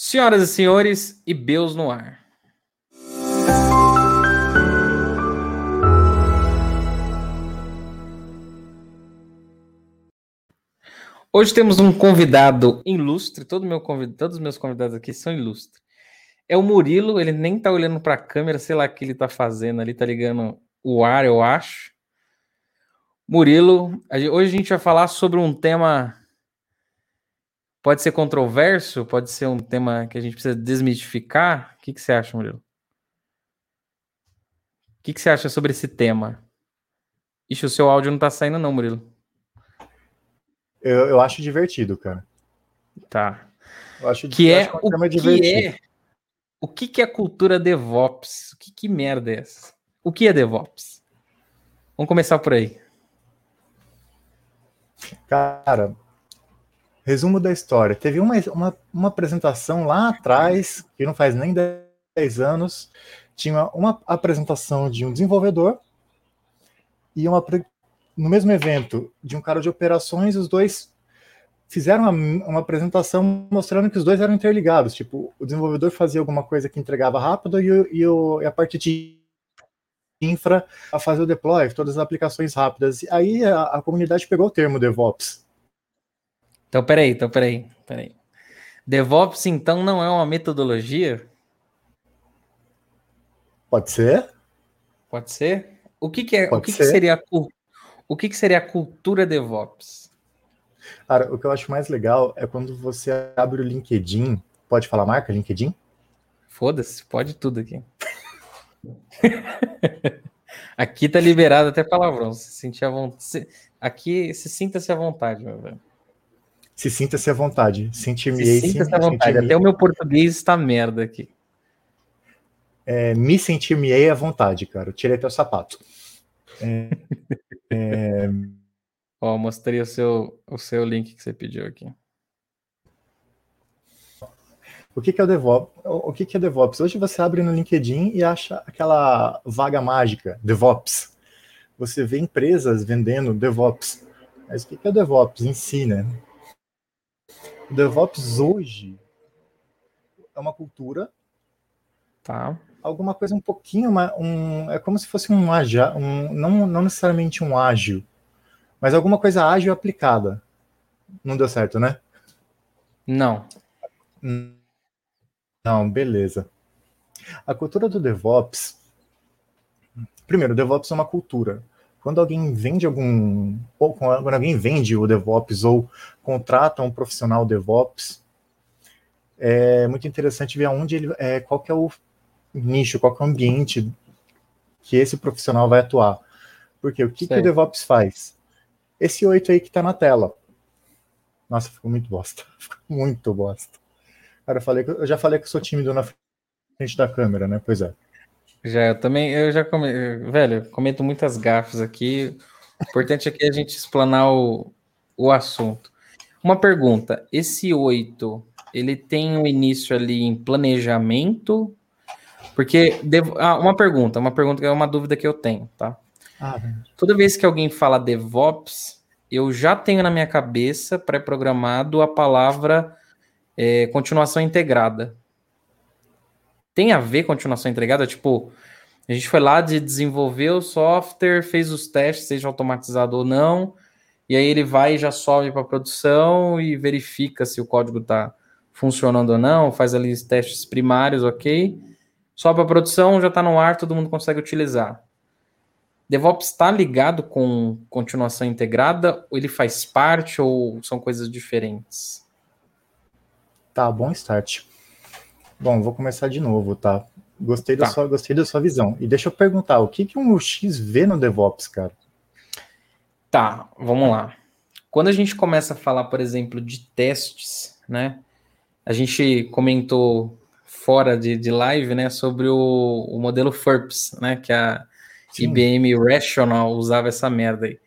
Senhoras e senhores, e Beus no ar. Hoje temos um convidado ilustre, todo meu convid... todos os meus convidados aqui são ilustres. É o Murilo, ele nem tá olhando para a câmera, sei lá o que ele tá fazendo ali, tá ligando o ar, eu acho. Murilo, hoje a gente vai falar sobre um tema Pode ser controverso? Pode ser um tema que a gente precisa desmistificar? O que, que você acha, Murilo? O que, que você acha sobre esse tema? Ixi, o seu áudio não tá saindo, não, Murilo. Eu, eu acho divertido, cara. Tá. Eu acho, que é, o tema que é o que, que é cultura DevOps? O que, que merda é essa? O que é DevOps? Vamos começar por aí. Cara, Resumo da história. Teve uma, uma, uma apresentação lá atrás, que não faz nem 10 anos, tinha uma apresentação de um desenvolvedor e uma no mesmo evento de um cara de operações, os dois fizeram uma, uma, apresentação mostrando que os dois eram interligados. Tipo, o desenvolvedor fazia alguma coisa que entregava rápido e, e, o, e a parte de infra a fazer o deploy, todas as aplicações rápidas. Aí a, a comunidade pegou o termo DevOps então, peraí, então, peraí, peraí. DevOps, então, não é uma metodologia? Pode ser. Pode ser? O que, que é? Pode o que, que seria a, o que, que seria a cultura DevOps? Cara, o que eu acho mais legal é quando você abre o LinkedIn. Pode falar marca, LinkedIn? Foda-se, pode tudo aqui. aqui tá liberado até palavrão. Se sentir a vontade. Aqui, se sinta-se à vontade, meu velho. Se sinta-se à vontade. Sentir-me-ei. Sinta-se à vontade. Até o meu português está merda aqui. É, me sentir-me-ei à vontade, cara. Eu tirei teu sapato. É, é... Ó, mostrei o seu, o seu link que você pediu aqui. O que, que é o DevOps? O que, que é DevOps? Hoje você abre no LinkedIn e acha aquela vaga mágica, DevOps. Você vê empresas vendendo DevOps. Mas o que, que é o DevOps em si, né? O DevOps hoje é uma cultura. Tá. Alguma coisa um pouquinho mais. Um, é como se fosse um ágil, um, não, não necessariamente um ágil, mas alguma coisa ágil aplicada. Não deu certo, né? Não. Não, beleza. A cultura do DevOps. Primeiro, o DevOps é uma cultura quando alguém vende algum, ou quando alguém vende o DevOps ou contrata um profissional DevOps, é muito interessante ver aonde ele, é, qual que é o nicho, qual que é o ambiente que esse profissional vai atuar. Porque o que, que o DevOps faz? Esse oito aí que está na tela. Nossa, ficou muito bosta. Ficou muito bosta. Cara, eu, falei, eu já falei que eu sou tímido na frente da câmera, né? Pois é. Já, eu também, eu já come, velho, comento muitas gafas aqui. O importante é que a gente explanar o, o assunto. Uma pergunta: esse 8, ele tem um início ali em planejamento? Porque, devo, ah, uma pergunta, uma pergunta que é uma dúvida que eu tenho, tá? Ah, Toda vez que alguém fala DevOps, eu já tenho na minha cabeça pré-programado a palavra é, continuação integrada tem a ver continuação entregada? Tipo, a gente foi lá de desenvolver o software, fez os testes, seja automatizado ou não, e aí ele vai e já sobe para produção e verifica se o código está funcionando ou não, faz ali os testes primários, ok? Sobe para produção, já está no ar, todo mundo consegue utilizar. DevOps está ligado com continuação integrada? Ou ele faz parte ou são coisas diferentes? Tá, bom start. Bom, vou começar de novo, tá? Gostei da, tá. sua, gostei da sua visão. E deixa eu perguntar, o que, que um UX vê no DevOps, cara? Tá, vamos lá. Quando a gente começa a falar, por exemplo, de testes, né? A gente comentou fora de, de live, né, sobre o, o modelo FERPS, né? Que a Sim. IBM Rational usava essa merda aí.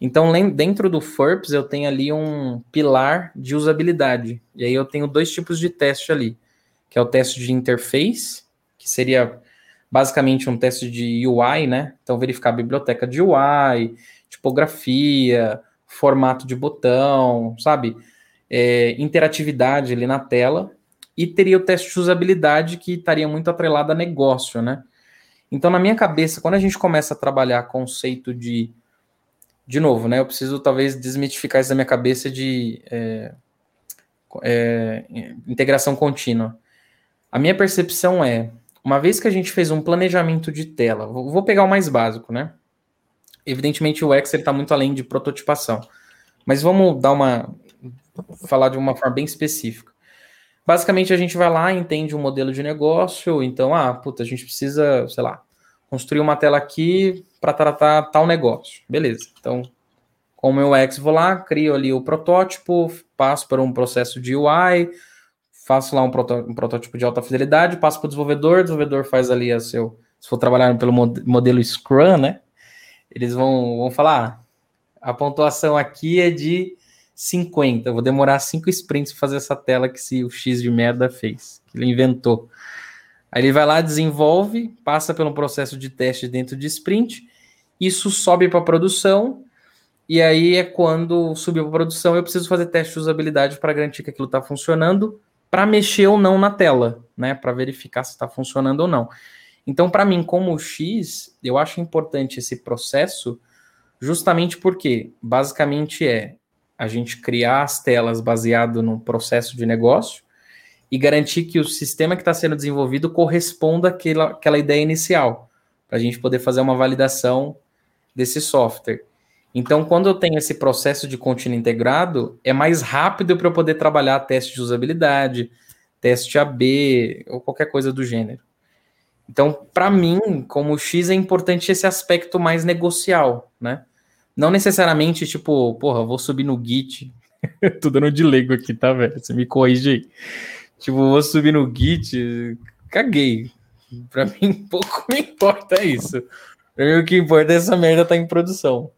Então, dentro do FERPS, eu tenho ali um pilar de usabilidade. E aí eu tenho dois tipos de teste ali que é o teste de interface, que seria basicamente um teste de UI, né? Então, verificar a biblioteca de UI, tipografia, formato de botão, sabe? É, interatividade ali na tela. e teria o teste de usabilidade que estaria muito atrelado a negócio, né? Então, na minha cabeça, quando a gente começa a trabalhar conceito de. De novo, né? Eu preciso talvez desmitificar isso da minha cabeça de é, é, integração contínua. A minha percepção é, uma vez que a gente fez um planejamento de tela, vou pegar o mais básico, né? Evidentemente o Excel está muito além de prototipação, mas vamos dar uma falar de uma forma bem específica. Basicamente a gente vai lá, entende um modelo de negócio, então ah, puta, a gente precisa, sei lá, construir uma tela aqui para tratar tal negócio. Beleza. Então, com o meu X vou lá, crio ali o protótipo, passo por um processo de UI, faço lá um, um protótipo de alta fidelidade, passo para o desenvolvedor, o desenvolvedor faz ali a seu, se for trabalhar pelo modelo Scrum, né? eles vão, vão falar: ah, a pontuação aqui é de 50. vou demorar 5 sprints para fazer essa tela que se o X de merda fez, que ele inventou. Aí ele vai lá, desenvolve, passa pelo processo de teste dentro de sprint, isso sobe para produção, e aí é quando subiu para produção eu preciso fazer teste de usabilidade para garantir que aquilo está funcionando, para mexer ou não na tela, né? Para verificar se está funcionando ou não. Então, para mim, como X, eu acho importante esse processo, justamente porque basicamente é a gente criar as telas baseado no processo de negócio e garantir que o sistema que está sendo desenvolvido corresponda àquela, àquela ideia inicial, para a gente poder fazer uma validação desse software. Então, quando eu tenho esse processo de contínuo integrado, é mais rápido para eu poder trabalhar teste de usabilidade, teste AB ou qualquer coisa do gênero. Então, para mim, como X, é importante esse aspecto mais negocial, né? Não necessariamente, tipo, porra, vou subir no Git. Tô dando de leigo aqui, tá, velho? Você me corrige aí. Tipo, vou subir no Git, caguei. Pra mim, pouco me importa isso. Pra mim, o que importa é essa merda tá em produção.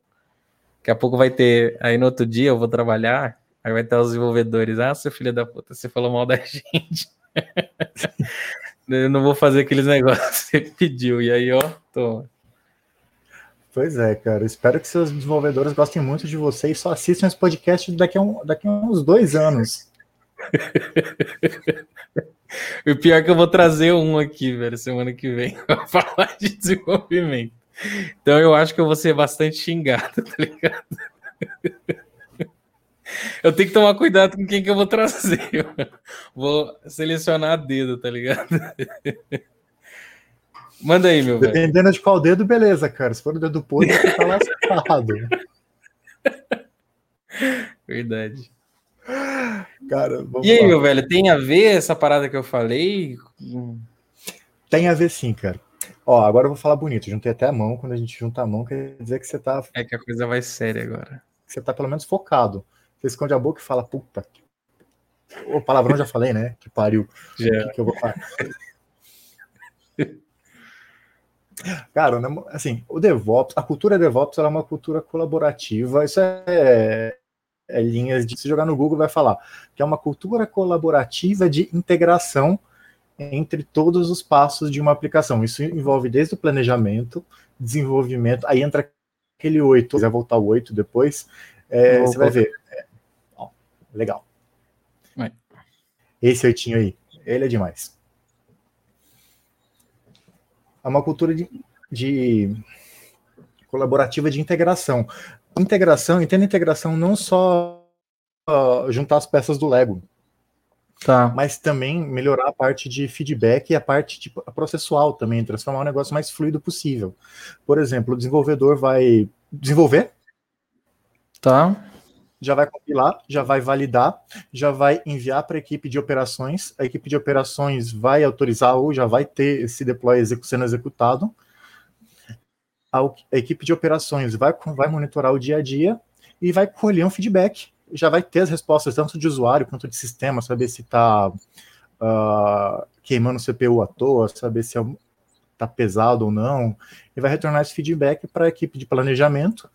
Daqui a pouco vai ter. Aí no outro dia eu vou trabalhar, aí vai ter os desenvolvedores. Ah, seu filho da puta, você falou mal da gente. Eu não vou fazer aqueles negócios que você pediu. E aí, ó, tô. Pois é, cara. Espero que seus desenvolvedores gostem muito de você e só assistam esse podcast daqui a, um, daqui a uns dois anos. o pior é que eu vou trazer um aqui, velho, semana que vem, pra falar de desenvolvimento. Então eu acho que eu vou ser bastante xingado, tá ligado? Eu tenho que tomar cuidado com quem que eu vou trazer. Vou selecionar a dedo, tá ligado? Manda aí, meu velho. Dependendo de qual dedo, beleza, cara. Se for o dedo podre, você tá lascado. Verdade. Cara, e aí, lá. meu velho, tem a ver essa parada que eu falei? Tem a ver sim, cara. Ó, agora eu vou falar bonito. Juntei até a mão. Quando a gente junta a mão, quer dizer que você tá. É que a coisa vai séria agora. Você tá pelo menos focado. Você esconde a boca e fala, puta. O palavrão já falei, né? Que pariu. Já. Que, que eu vou falar? Cara, assim, o DevOps, a cultura DevOps é uma cultura colaborativa. Isso é, é, linhas de se jogar no Google vai falar que é uma cultura colaborativa de integração entre todos os passos de uma aplicação. Isso envolve desde o planejamento, desenvolvimento, aí entra aquele oito, se quiser voltar o oito depois, é, você vai ver legal. É. Esse oitinho aí, ele é demais. É uma cultura de, de colaborativa de integração. Integração, entenda integração não só uh, juntar as peças do Lego, tá. mas também melhorar a parte de feedback e a parte tipo, processual também, transformar o negócio mais fluido possível. Por exemplo, o desenvolvedor vai desenvolver, tá já vai compilar, já vai validar, já vai enviar para a equipe de operações, a equipe de operações vai autorizar ou já vai ter esse deploy sendo executado. A, a equipe de operações vai, vai monitorar o dia a dia e vai colher um feedback. Já vai ter as respostas tanto de usuário quanto de sistema, saber se está uh, ah, queimando o CPU à toa, saber se está é, pesado ou não, e vai retornar esse feedback para a equipe de planejamento,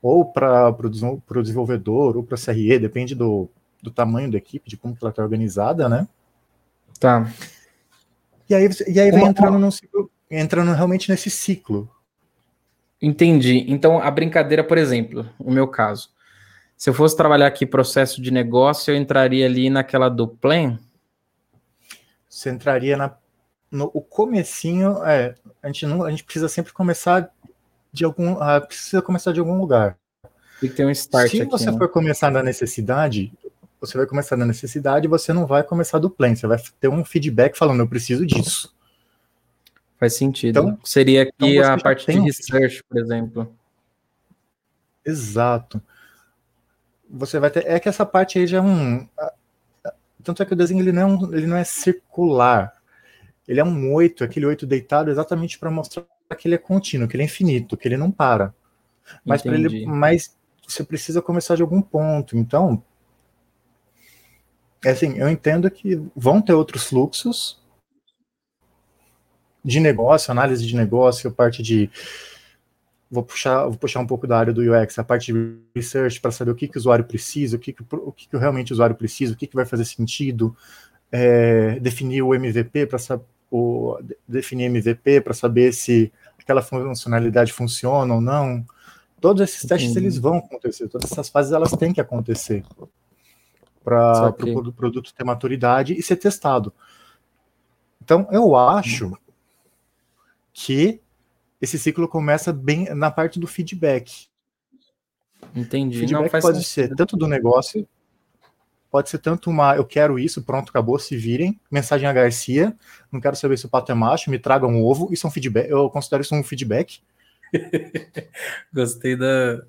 ou para o desenvolvedor, ou para a CRE, depende do, do tamanho da equipe, de como ela está organizada, né? Tá. E aí, e aí vem entrando, num ciclo, entrando realmente nesse ciclo. Entendi. Então, a brincadeira, por exemplo, o meu caso. Se eu fosse trabalhar aqui processo de negócio, eu entraria ali naquela do plan? Você entraria na, no o comecinho, é, a gente não, a gente precisa sempre começar de algum, ah, precisa começar de algum lugar. Tem que ter um start Se aqui, você né? for começar na necessidade, você vai começar na necessidade, você não vai começar do plan, você vai ter um feedback falando, eu preciso disso. Faz sentido. Então- Seria aqui então a parte de um research, por exemplo. Exato. Você vai ter. É que essa parte aí já é um. Tanto é que o desenho ele não é, um, ele não é circular. Ele é um oito, aquele oito deitado, exatamente para mostrar que ele é contínuo, que ele é infinito, que ele não para. Mas para ele, mas você precisa começar de algum ponto. Então, é assim, eu entendo que vão ter outros fluxos de negócio, análise de negócio, parte de vou puxar, vou puxar um pouco da área do UX, a parte de research para saber o que, que o usuário precisa, o que, que, o que, que realmente o usuário precisa, o que, que vai fazer sentido, é, definir o MVP para definir MVP para saber se aquela funcionalidade funciona ou não. Todos esses testes Entendi. eles vão acontecer, todas essas fases elas têm que acontecer para o produto ter maturidade e ser testado. Então eu acho que esse ciclo começa bem na parte do feedback. Entendi. Feedback Não pode sentido. ser tanto do negócio, pode ser tanto uma eu quero isso, pronto, acabou, se virem. Mensagem a Garcia, não quero saber se o pato é macho, me tragam um ovo. Isso é um feedback, eu considero isso um feedback. Gostei da.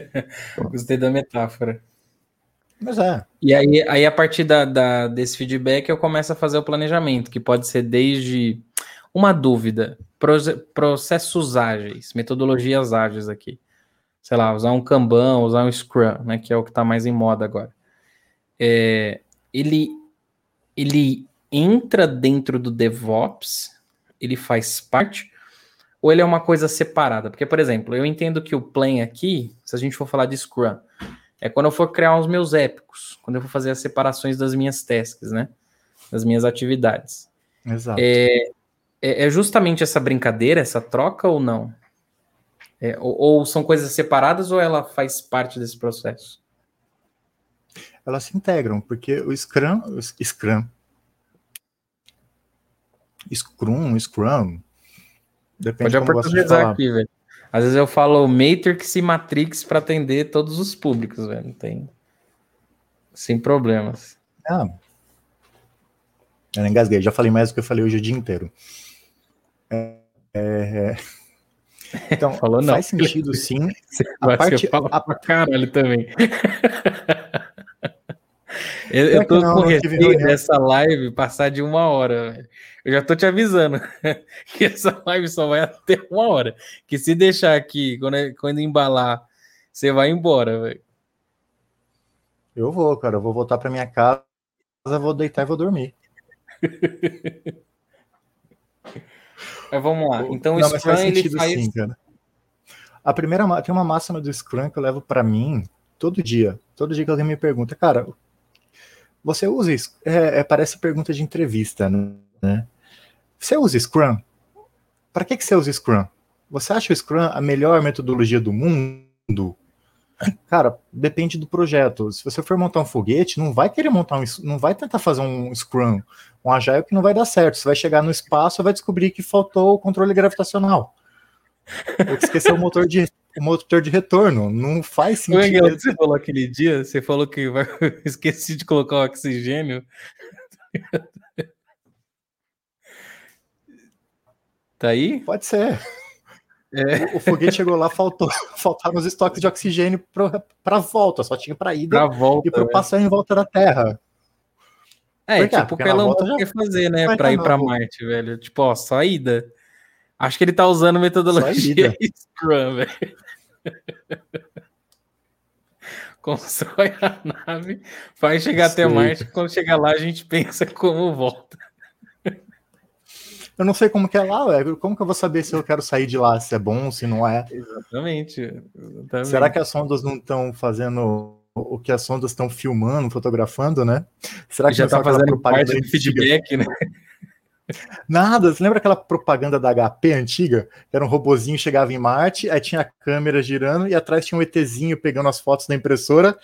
Gostei da metáfora. Mas é, E aí, aí a partir da, da- desse feedback, eu começo a fazer o planejamento, que pode ser desde uma dúvida, proce- processos ágeis, metodologias ágeis aqui. Sei lá, usar um Kanban, usar um Scrum, né, que é o que está mais em moda agora. É, ele, ele entra dentro do DevOps, ele faz parte, ou ele é uma coisa separada? Porque, por exemplo, eu entendo que o plan aqui, se a gente for falar de Scrum, é quando eu for criar os meus épicos, quando eu for fazer as separações das minhas tasks, né? Das minhas atividades. exato. É, é justamente essa brincadeira, essa troca ou não? É, ou, ou são coisas separadas ou ela faz parte desse processo? Elas se integram, porque o Scrum, o Scrum, Scrum, Scrum, depende Pode oportunizar aqui, velho. Às vezes eu falo Matrix e Matrix para atender todos os públicos, velho. Não tem. Sem problemas. Ah, eu engasguei, já falei mais do que eu falei hoje o dia inteiro. É, é, Então, Falou não. faz sentido sim. Você, A parte- fala a- pra caralho também. eu, eu que tô não, com receio dessa live passar de uma hora. velho. Eu já tô te avisando que essa live só vai até uma hora. Que se deixar aqui, quando, quando embalar, você vai embora, velho. Eu vou, cara, eu vou voltar para minha casa, vou deitar e vou dormir. Mas vamos lá. Então Não, o Scrum faz ele faz. sim, cara. A primeira tem uma máxima do Scrum que eu levo para mim todo dia. Todo dia que alguém me pergunta, cara, você usa isso? É, é, parece pergunta de entrevista, né? Você usa Scrum? Para que, que você usa Scrum? Você acha o Scrum a melhor metodologia do mundo? Cara, depende do projeto. Se você for montar um foguete, não vai querer montar um, não vai tentar fazer um Scrum, um Agile que não vai dar certo. Você vai chegar no espaço e vai descobrir que faltou o controle gravitacional. Ou que esqueceu o motor de o motor de retorno. Não faz Engel, sentido. que você falou aquele dia, você falou que vai... esqueci de colocar o oxigênio. tá aí? Pode ser. É. O, o foguete chegou lá, faltou, faltaram os estoques de oxigênio para volta, só tinha para ida Pra volta. e para o velho. passeio em volta da Terra. É, tipo o Elon Musk quer fazer, né? vai tá ir volta. Marte, velho. Tipo, ó, só ida. Acho que ele tá usando metodologia Scrum, velho. Constrói a nave, faz chegar até Sei. Marte. Quando chegar lá, a gente pensa como volta. Eu não sei como que é lá, ué. como que eu vou saber se eu quero sair de lá, se é bom, se não é? Exatamente. exatamente. Será que as sondas não estão fazendo o que as sondas estão filmando, fotografando, né? Será que já tá aquela fazendo parte propaganda antiga? feedback, né? Nada, você lembra aquela propaganda da HP antiga? Era um robozinho chegava em Marte, aí tinha a câmera girando e atrás tinha um ETzinho pegando as fotos da impressora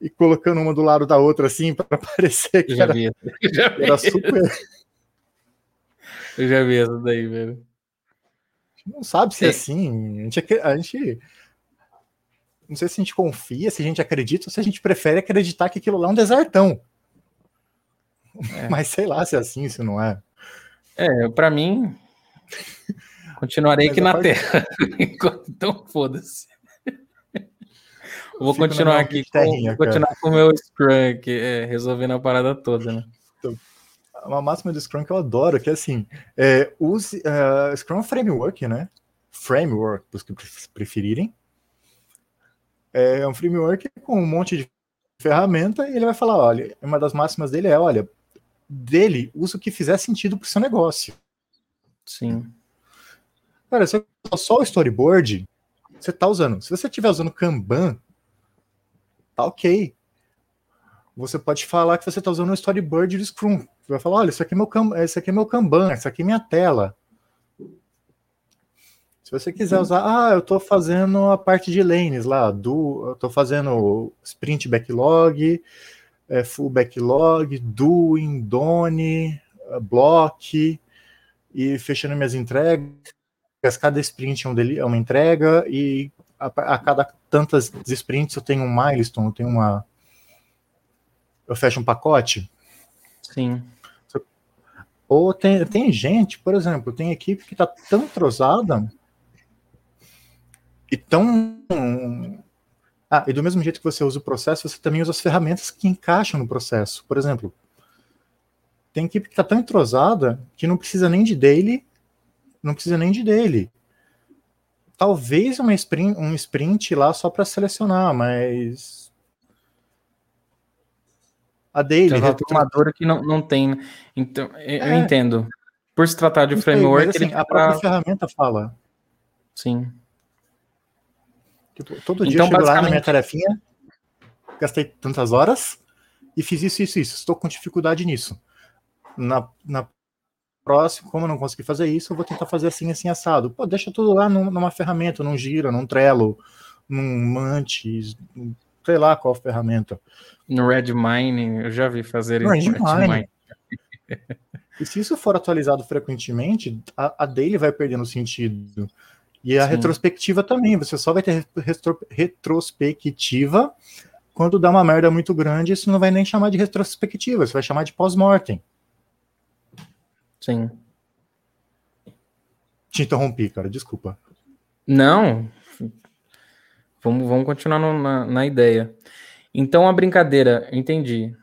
e colocando uma do lado da outra assim para parecer que era, vi. Eu já vi, era super. Eu já vi essa daí, velho. Não sabe se é É. assim. A gente, a gente. Não sei se a gente confia, se a gente acredita ou se a gente prefere acreditar que aquilo lá é um desertão. É. Mas sei lá se é assim, se não é. É, pra mim, continuarei Mas aqui na parte- Terra. então, foda-se. Vou continuar aqui com, terrinha, vou continuar com o meu Scrum aqui, é, resolvendo a parada toda, né? Uma máxima do Scrum que eu adoro, que é assim: é, use. eh, Scrum é um framework, né? Framework, para os que pref- preferirem. É um framework com um monte de ferramenta e ele vai falar: olha, uma das máximas dele é: olha, dele, usa o que fizer sentido para o seu negócio. Sim. Cara, se você só o storyboard, você tá usando. Se você estiver usando Kanban, tá ok. Você pode falar que você tá usando o storyboard do Scrum. Você vai falar, olha, isso aqui é meu, Kanban, esse aqui é meu Kanban, isso aqui é minha tela. Se você quiser usar, ah, eu tô fazendo a parte de lanes lá, do, tô fazendo sprint backlog, é, full backlog, doing, done, block, e fechando minhas entregas cada sprint é, é uma entrega e a, a cada tantas sprints eu tenho um milestone, eu tenho uma. Eu fecho um pacote. Sim. Ou tem, tem gente, por exemplo, tem equipe que está tão entrosada e tão. Ah, e do mesmo jeito que você usa o processo, você também usa as ferramentas que encaixam no processo. Por exemplo, tem equipe que está tão entrosada que não precisa nem de daily, não precisa nem de daily. Talvez uma sprint, um sprint lá só para selecionar, mas a Tem uma retro- turmadora que não, não tem. né? Então, eu, É. entendo. Por se tratar de sei, framework, mas, assim, a própria tá- ferramenta fala. Sim. Tipo, todo dia Então, eu chego lá na minha basicamente- tarefinha, gastei tantas horas e fiz isso, isso, isso. Estou com dificuldade nisso. Na, na próxima, como eu não consegui fazer isso, eu vou tentar fazer assim, assim, assado. Pô, deixa tudo lá num- numa ferramenta, num Gira, num Trello, num Mantis, sei lá qual ferramenta. No Redmine, eu já vi fazer No isso. Redmine. E se isso for atualizado frequentemente, a, a daily vai perdendo sentido. E a Sim. retrospectiva também. Você só vai ter retro- retrospectiva quando dá uma merda muito grande. Isso não vai nem chamar de retrospectiva, você vai chamar de pós-mortem. Sim. Te interrompi, cara, desculpa. Não. Vamos, vamos continuar no- na, na ideia. Então, a brincadeira, entendi.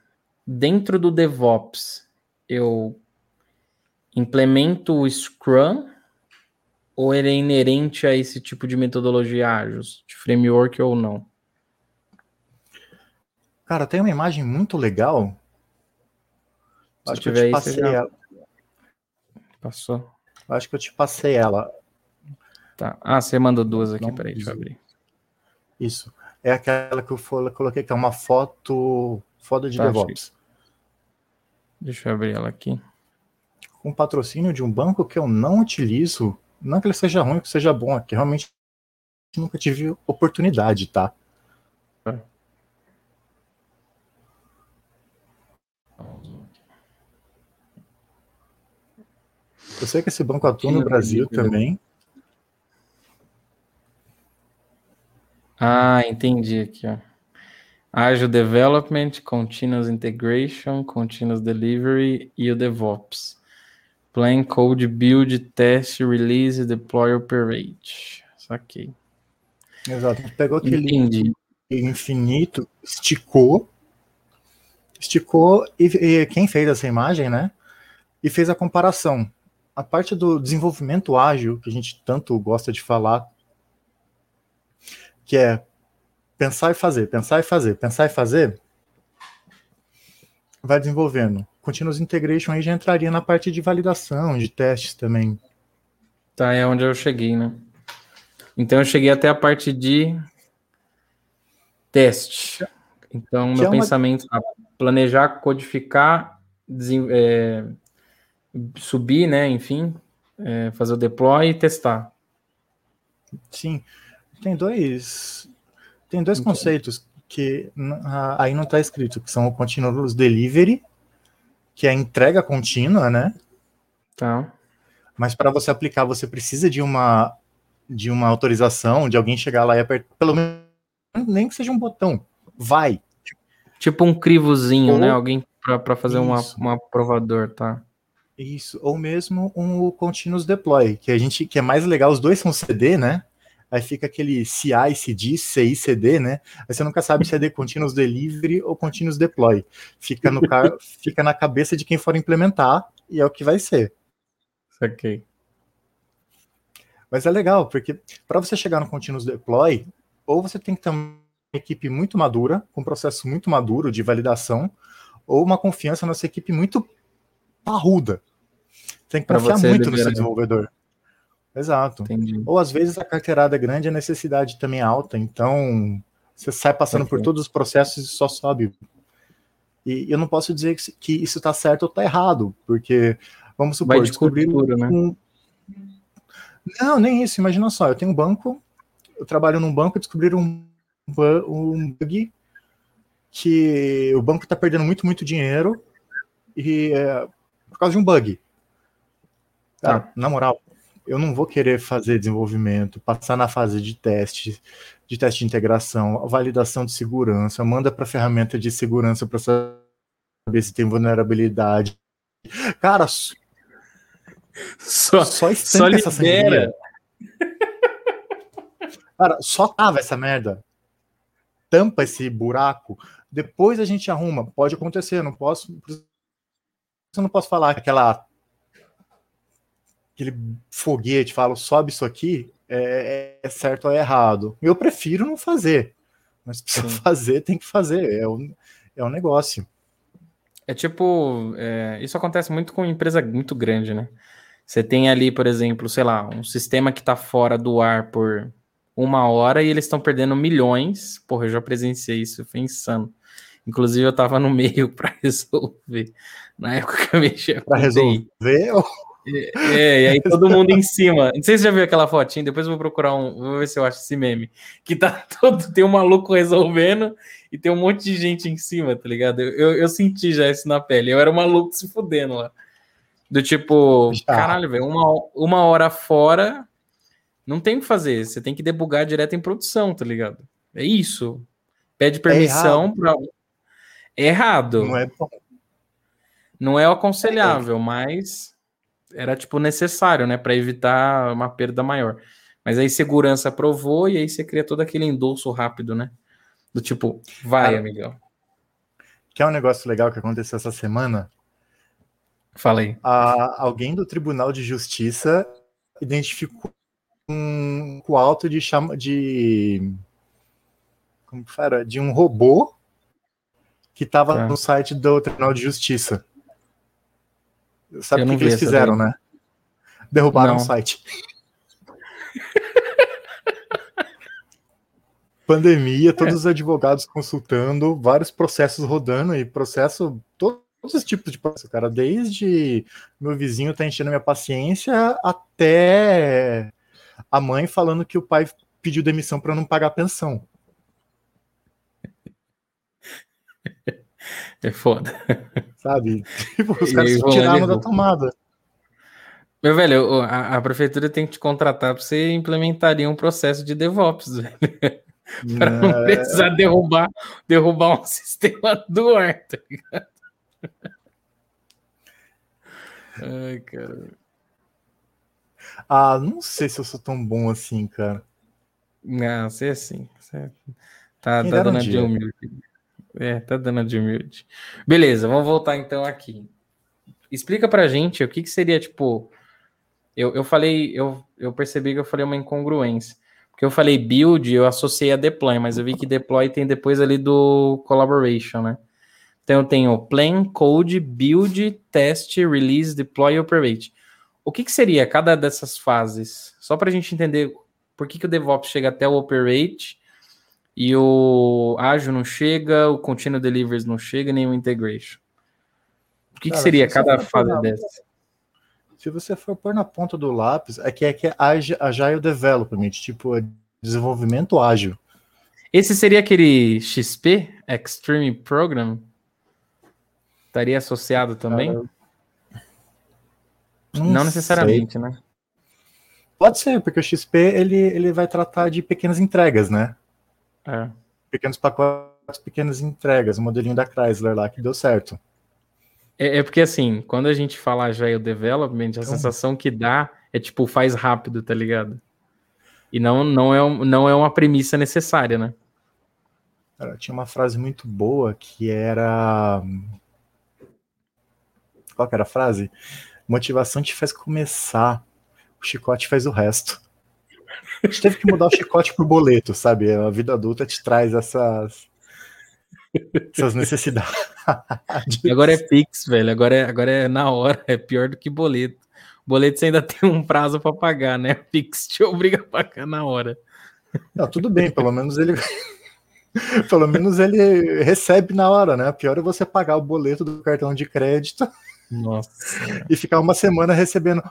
Dentro do DevOps, eu implemento o Scrum ou ele é inerente a esse tipo de metodologia ágil, de framework ou não? Cara, tem uma imagem muito legal. Se Acho que eu te passei ela. Passou. Acho que eu te passei ela. Tá. Ah, você mandou duas aqui, Não, peraí, deixa eu abrir. Isso. É aquela que eu coloquei, que é uma foto foda de Tá, DevOps. Deixa eu abrir ela aqui. com patrocínio de um banco que eu não utilizo. Não que ele seja ruim, que seja bom, é que realmente nunca tive oportunidade, tá? É. Eu sei que esse banco atua no Sim, Brasil também. Ah, entendi aqui, ó. Agile Development, Continuous Integration, Continuous Delivery e o DevOps. Plan, Code, Build, Test, Release, Deploy, Operate. Saquei. Exato. Pegou aquele Entendi. infinito, esticou, esticou e, e quem fez essa imagem, né? E fez a comparação. A parte do desenvolvimento ágil, que a gente tanto gosta de falar, que é pensar e fazer, pensar e fazer, pensar e fazer, vai desenvolvendo. Continuous Integration aí já entraria na parte de validação, de testes também. Tá, é onde eu cheguei, né? Então eu cheguei até a parte de teste. Então, Que meu é uma- pensamento é planejar, codificar, é, subir, né? Enfim, é, fazer o deploy e testar. Sim, tem dois, tem dois conceitos que aí não está escrito, que são o continuous delivery, que é a entrega contínua, né? Tá. Mas para você aplicar, você precisa de uma de uma autorização, de alguém chegar lá e apertar, pelo menos nem que seja um botão, vai. Tipo um crivozinho, né? Ou, né? Alguém para fazer uma, um aprovador, tá? Isso, ou mesmo um continuous deploy, que a gente que é mais legal, os dois são CD, né? Aí fica aquele CI, CD, CI, CD, né? Aí você nunca sabe se é de continuous delivery ou continuous deploy. Fica no fica na cabeça de quem for implementar e é o que vai ser. Ok. Mas é legal, porque para você chegar no continuous deploy, ou você tem que ter uma equipe muito madura, com um processo muito maduro de validação, ou uma confiança nessa equipe muito parruda. Tem que confiar muito no seu desenvolvedor. Exato. Entendi. Ou às vezes a carteirada é grande, a necessidade também é alta, então você sai passando por todos os processos e só sobe. E eu não posso dizer que isso está certo ou está errado, porque vamos supor, Vai descobrir né? um... Não, nem isso. Imagina só, eu tenho um banco, eu trabalho num banco e descobrir um, um bug que o banco está perdendo muito, muito dinheiro e é, por causa de um bug. Cara, ah. na moral, eu não vou querer fazer desenvolvimento, passar na fase de teste, de teste de integração, validação de segurança, manda para a ferramenta de segurança para saber se tem vulnerabilidade. Cara, só, só, só essa libera. Cara, só tava essa merda. Tampa esse buraco. Depois a gente arruma. Pode acontecer, não posso. Eu não posso falar aquela aquele foguete, falo, sobe isso aqui, é, é, certo ou é errado. Eu prefiro não fazer. Mas precisa fazer, tem que fazer. É um, é um negócio. É tipo, é, isso acontece muito com empresa muito grande, né? Você tem ali, por exemplo, sei lá, um sistema que está fora do ar por uma hora e eles estão perdendo milhões. Porra, eu já presenciei isso, foi insano. Inclusive, eu estava no meio para resolver. Na época que eu mexia Para resolver? É, e aí todo mundo em cima. Não sei se você já viu aquela fotinha, depois eu vou procurar um, vou ver se eu acho esse meme. Que tá todo, tem um maluco resolvendo e tem um monte de gente em cima, tá ligado? Eu, eu, eu senti já isso na pele. Eu era um maluco se fudendo lá. Do tipo, caralho, velho, uma, uma hora fora, não tem o que fazer. Você tem que debugar direto em produção, tá ligado? É isso. Pede permissão é para. É errado. Não é. Não é aconselhável, é. mas era tipo necessário, né, para evitar uma perda maior. Mas aí segurança aprovou e aí você cria todo aquele endolço rápido, né? Do tipo, vai, Cara, amigão. Que é um negócio legal que aconteceu essa semana. Falei. alguém do Tribunal de Justiça identificou um alto de chama de como que era? De um robô que estava é. no site do Tribunal de Justiça. Sabe o que, que eles fizeram, né? Derrubaram Não. o site. Pandemia, todos é. os advogados consultando, vários processos rodando e processo, todos os tipos de processo, cara, desde meu vizinho tá enchendo minha paciência até a mãe falando que o pai pediu demissão para não pagar pensão. É foda. Sabe? Tipo, os caras se tiraram da tomada. Meu velho, a, a, prefeitura tem que te contratar para você implementaria um processo de DevOps, velho. para não é. precisar derrubar, derrubar um sistema do ar, tá ligado? Ai, cara. Ah, não sei se eu sou tão bom assim, cara. Não, é assim. Você tá, tá dando um de humilde. É, tá dando de humilde. Beleza, vamos voltar então aqui. Explica pra gente o que, que seria, tipo. Eu, eu falei, eu, eu percebi que eu falei uma incongruência. Porque eu falei build, eu associei a deploy, mas eu vi que deploy tem depois ali do collaboration, né? Então eu tenho plan, code, build, test, release, deploy e operate. O que, que seria cada dessas fases? Só para a gente entender por que, que o DevOps chega até o operate e o ágil não chega, o Continuous Deliveries não chega, nem o Integration. O que, Cara, que seria cada fase dessa? Se você for pôr na ponta do lápis, é que é que é Agile Development, tipo é desenvolvimento ágil. Esse seria aquele XP, Extreme Program? Estaria associado também? Cara, não, não necessariamente, sei. né? Pode ser, porque o XP ele, ele vai tratar de pequenas entregas, né? É. Pequenos pacotes, pequenas entregas, o modelinho da Chrysler lá que deu certo. É, é porque assim, quando a gente fala Agile Development, a então, sensação que dá é tipo, faz rápido, tá ligado? E não, não, é, não é uma premissa necessária, né? Cara, tinha uma frase muito boa que era. Qual que era a frase? Motivação te faz começar, o chicote faz o resto. A gente teve que mudar o chicote pro boleto, sabe? A vida adulta te traz essas, essas necessidades. Agora é Pix, velho. Agora é, agora é na hora. É pior do que boleto. Boleto você ainda tem um prazo para pagar, né? Pix te obriga a pagar na hora. Não, tudo bem, pelo menos ele. pelo menos ele recebe na hora, né? Pior é você pagar o boleto do cartão de crédito. Nossa. E ficar uma semana recebendo.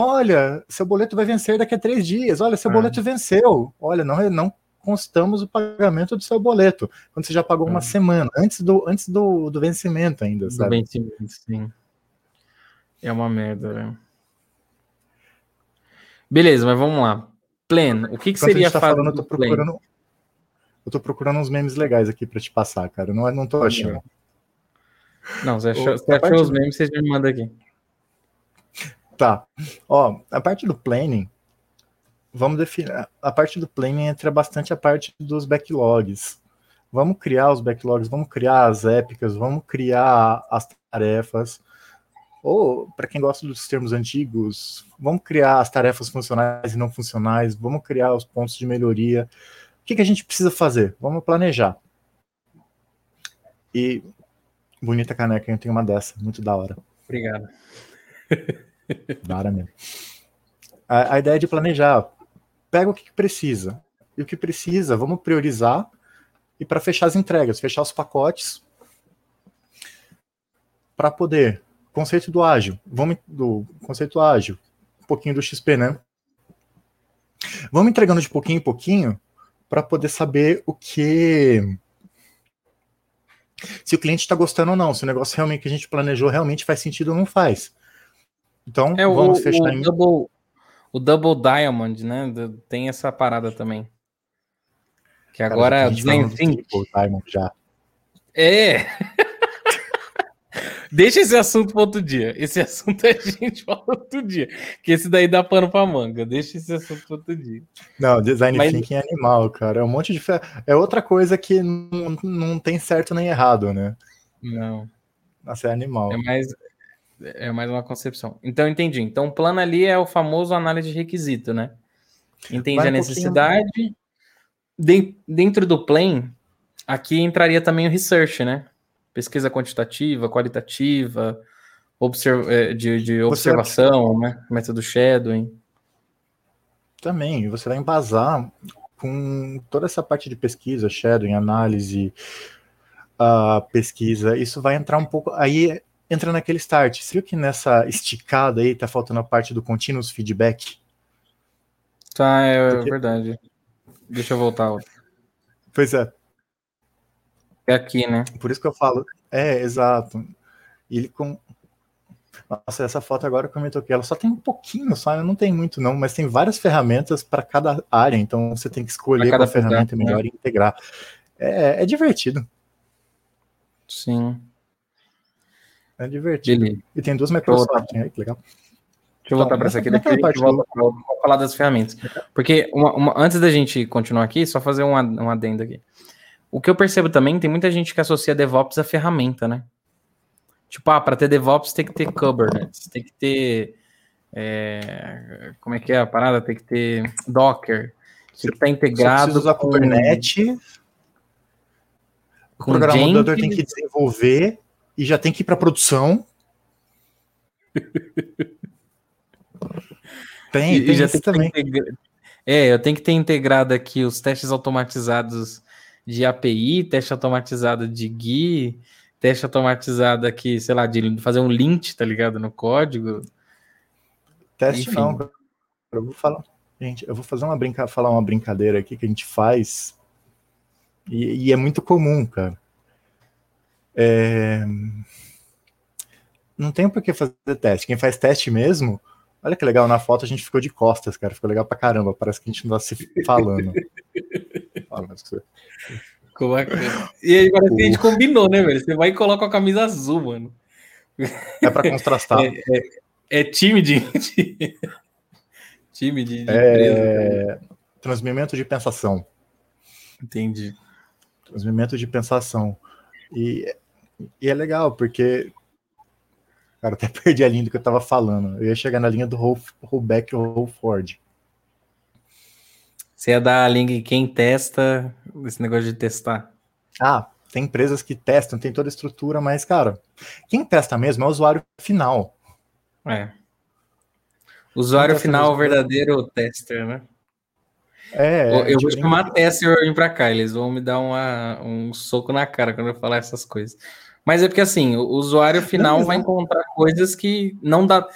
Olha, seu boleto vai vencer daqui a três dias. Olha, seu é. boleto venceu. Olha, não, não constamos o pagamento do seu boleto. Quando você já pagou é. uma semana, antes do, antes do, do vencimento ainda, sabe? Do vencimento, sim. É uma merda, né? Beleza, mas vamos lá. Plan. O que, que seria a tá falando, eu tô procurando, Eu tô procurando uns memes legais aqui para te passar, cara. Não, não tô achando. Não, você achou, você achou os memes, você já me manda aqui. Tá. Ó, a parte do planning, vamos definir. A parte do planning entra bastante a parte dos backlogs. Vamos criar os backlogs, vamos criar as épicas, vamos criar as tarefas. Ou, para quem gosta dos termos antigos, vamos criar as tarefas funcionais e não funcionais, vamos criar os pontos de melhoria. O que, que a gente precisa fazer? Vamos planejar. E bonita caneca, eu tenho uma dessa, muito da hora. Obrigado. Da hora mesmo. A, a ideia é de planejar. Pega o que precisa. E o que precisa, vamos priorizar e para fechar as entregas, fechar os pacotes para poder conceito do ágil, vamos do conceito ágil, um pouquinho do XP, né? Vamos entregando de pouquinho em pouquinho para poder saber o que se o cliente está gostando ou não, se o negócio realmente que a gente planejou realmente faz sentido ou não faz. Então, é, vamos o, fechar o em... double, o Double Diamond, né? Tem essa parada também. Que agora é Design Think. Diamond já. É. Deixa esse assunto para outro dia. Esse assunto a gente fala outro dia. Que esse daí dá pano para manga. Deixa esse assunto para outro dia. Não, design Mas... thinking é animal, cara. É um monte de. É outra coisa que não, não tem certo nem errado, né? Não. Nossa, é animal. É mais, é mais uma concepção. Então, entendi. Então, o plano ali é o famoso análise de requisito, né? Entende Vai a necessidade. Um dentro do plan, aqui entraria também o research, né? pesquisa quantitativa, qualitativa, observ é, de, de observação, vai... né? Método shadowing. Também, você vai embasar com toda essa parte de pesquisa, shadowing, análise, a pesquisa, isso vai entrar um pouco. Aí entra naquele start. Você viu que nessa esticada aí tá faltando a parte do continuous feedback? Tá, é Porque... verdade. Deixa eu voltar. Pois é. É aqui, né? Por isso que eu falo. É, exato. E ele com. Nossa, essa foto agora que eu ela só tem um pouquinho, só não tem muito não, mas tem várias ferramentas para cada área, então você tem que escolher qual ferramenta é melhor né? e integrar. É, é divertido. Sim. É divertido. Beleza. E tem duas Microsoft, aí, que legal. Deixa eu voltar então, para essa aqui, daqui a gente volta para falar das ferramentas. Porque uma, uma, antes da gente continuar aqui, só fazer um, um adendo aqui. O que eu percebo também, tem muita gente que associa DevOps à ferramenta, né? Tipo, ah, para ter DevOps tem que ter Kubernetes, tem que ter. É, como é que é a parada? Tem que ter Docker, tem que estar tá integrado. Você usar com Kubernetes. O programador tem que desenvolver e já tem que ir para produção. tem, e, tem já tem também. Integra... É, eu tenho que ter integrado aqui os testes automatizados de API, teste automatizado de GUI, teste automatizado aqui, sei lá, de fazer um lint, tá ligado, no código. Teste Enfim. não. Eu vou falar. Gente, eu vou fazer uma brinca... falar uma brincadeira aqui que a gente faz. E, e é muito comum, cara. É... Não tem por que fazer teste. Quem faz teste mesmo, olha que legal, na foto a gente ficou de costas, cara. Ficou legal pra caramba. Parece que a gente não tá se falando. Como é que... E aí parece que a gente combinou, né, velho? Você vai e coloca a camisa azul, mano. É pra contrastar. É, é, é time de. time de, de é... Transmimento de pensação. Entendi. Transmimento de pensação. E, e é legal, porque. Cara, até perdi a linha do que eu tava falando. Eu ia chegar na linha do rollback ou rollford. Você ia dar a linha quem testa, esse negócio de testar. Ah, tem empresas que testam, tem toda a estrutura, mas, cara, quem testa mesmo é o usuário final. É. Usuário final é o verdadeiro tester, né? É, eu, eu vou chamar tester vir pra cá, eles vão me dar uma, um soco na cara quando eu falar essas coisas. Mas é porque assim, o usuário final não, vai encontrar coisas que não dá.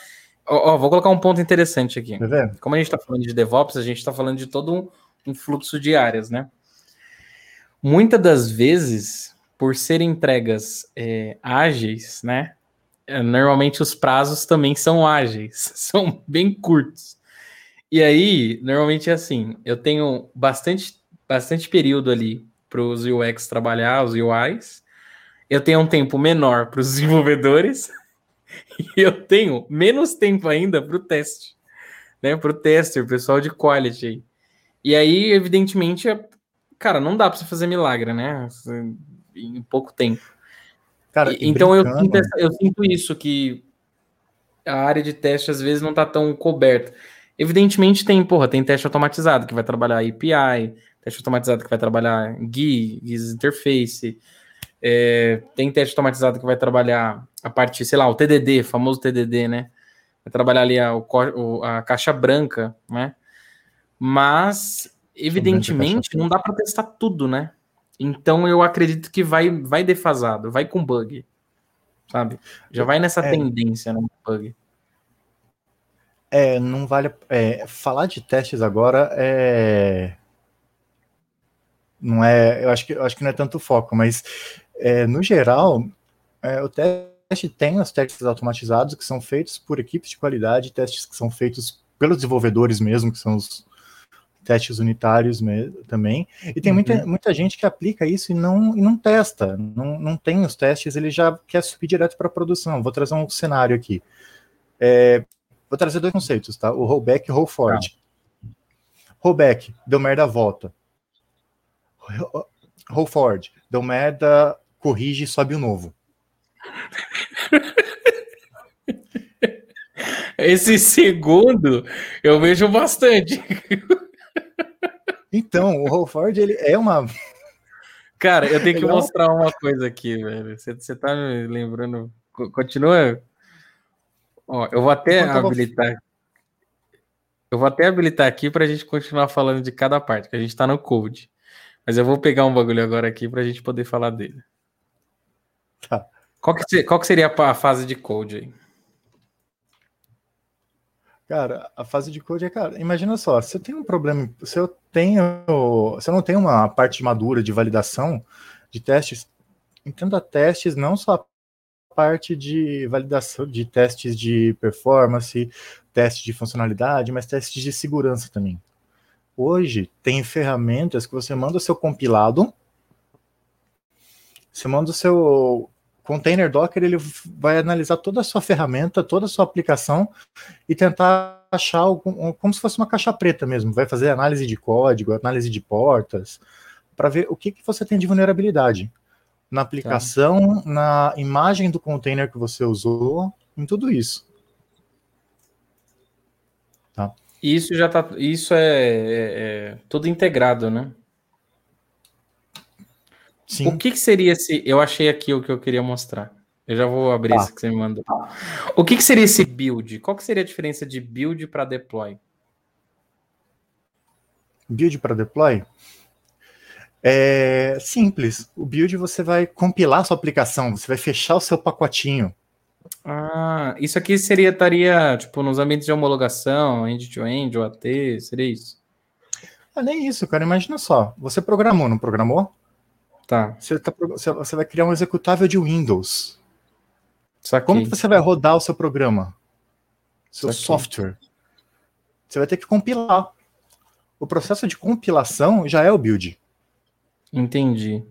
Ó, ó, vou colocar um ponto interessante aqui. Tá Como a gente está falando de DevOps, a gente está falando de todo um, um, fluxo de áreas, né? Muitas das vezes, por serem entregas é, ágeis, né? É, normalmente os prazos também são ágeis, são bem curtos. E aí, normalmente é assim: eu tenho bastante, bastante período ali para os UX trabalhar, os UIs. Eu tenho um tempo menor para os desenvolvedores e eu tenho menos tempo ainda para o teste, né? Para o tester, pessoal de quality. E aí, evidentemente, é, cara, não dá para você fazer milagre, né? Em pouco tempo. Cara, então eu sinto, eu sinto, isso, que a área de teste às vezes não está tão coberta. Evidentemente tem, porra, tem teste automatizado que vai trabalhar API, teste automatizado que vai trabalhar GUI, GUI interface, é, tem teste automatizado que vai trabalhar a parte, sei lá, o TDD, famoso TDD, né? Vai trabalhar ali a, o, a caixa branca, né? Mas, evidentemente, não dá para testar tudo, né? Então eu acredito que vai, vai defasado, vai com bug, sabe? Já vai nessa é, tendência no bug. É, não vale. É, falar de testes agora é. Não é. Eu acho que, eu acho que não é tanto foco, mas é, no geral, é, o teste tem os testes automatizados que são feitos por equipes de qualidade, testes que são feitos pelos desenvolvedores mesmo, que são os testes unitários mesmo, também. E tem uhum. muita, muita gente que aplica isso e não, e não testa, não, não tem os testes, ele já quer subir direto para a produção. Vou trazer um cenário aqui. É, vou trazer dois conceitos, tá? O rollback e o roll forward. Rollback, deu merda, volta. Roll forward, deu merda, corrige e sobe o novo. Esse segundo eu vejo bastante. Então, o Holford, ele é uma. Cara, eu tenho que é mostrar uma coisa aqui, velho. Você, você tá me lembrando. Continua. Ó, eu vou até habilitar. Eu vou até habilitar aqui para a gente continuar falando de cada parte, que a gente está no code. Mas eu vou pegar um bagulho agora aqui para a gente poder falar dele. Tá. Qual que, qual que seria a fase de code aí? Cara, a fase de code é, cara, imagina só, se eu tenho um problema, se eu tenho, se eu não tenho uma parte madura de validação de testes, entenda testes não só parte de validação de testes de performance, testes de funcionalidade, mas testes de segurança também. Hoje tem ferramentas que você manda o seu compilado, você manda o seu container Docker ele vai analisar toda a sua ferramenta, toda a sua aplicação e tentar achar algum, como se fosse uma caixa preta mesmo. Vai fazer análise de código, análise de portas, para ver o que, que você tem de vulnerabilidade na aplicação, tá. na imagem do container que você usou, em tudo isso. Tá. Isso já tá, isso é, é, é tudo integrado, né? Sim. O que, que, seria esse. Eu achei aqui o que eu queria mostrar. Eu já vou abrir tá. isso que você me mandou. O que, que seria esse build? Qual que seria a diferença de build para deploy? Build para deploy? É simples. O build você vai compilar a sua aplicação, você vai fechar o seu pacotinho. Ah, isso aqui seria, estaria, tipo, nos ambientes de homologação, end-to-end, ou AT, seria isso? Ah, nem isso, cara. Imagina só. Você programou, não programou? Tá. Você, tá, você vai criar um executável de Windows. Como que você vai rodar o seu programa? Seu software? Você vai ter que compilar. O processo de compilação já é o build. Entendi.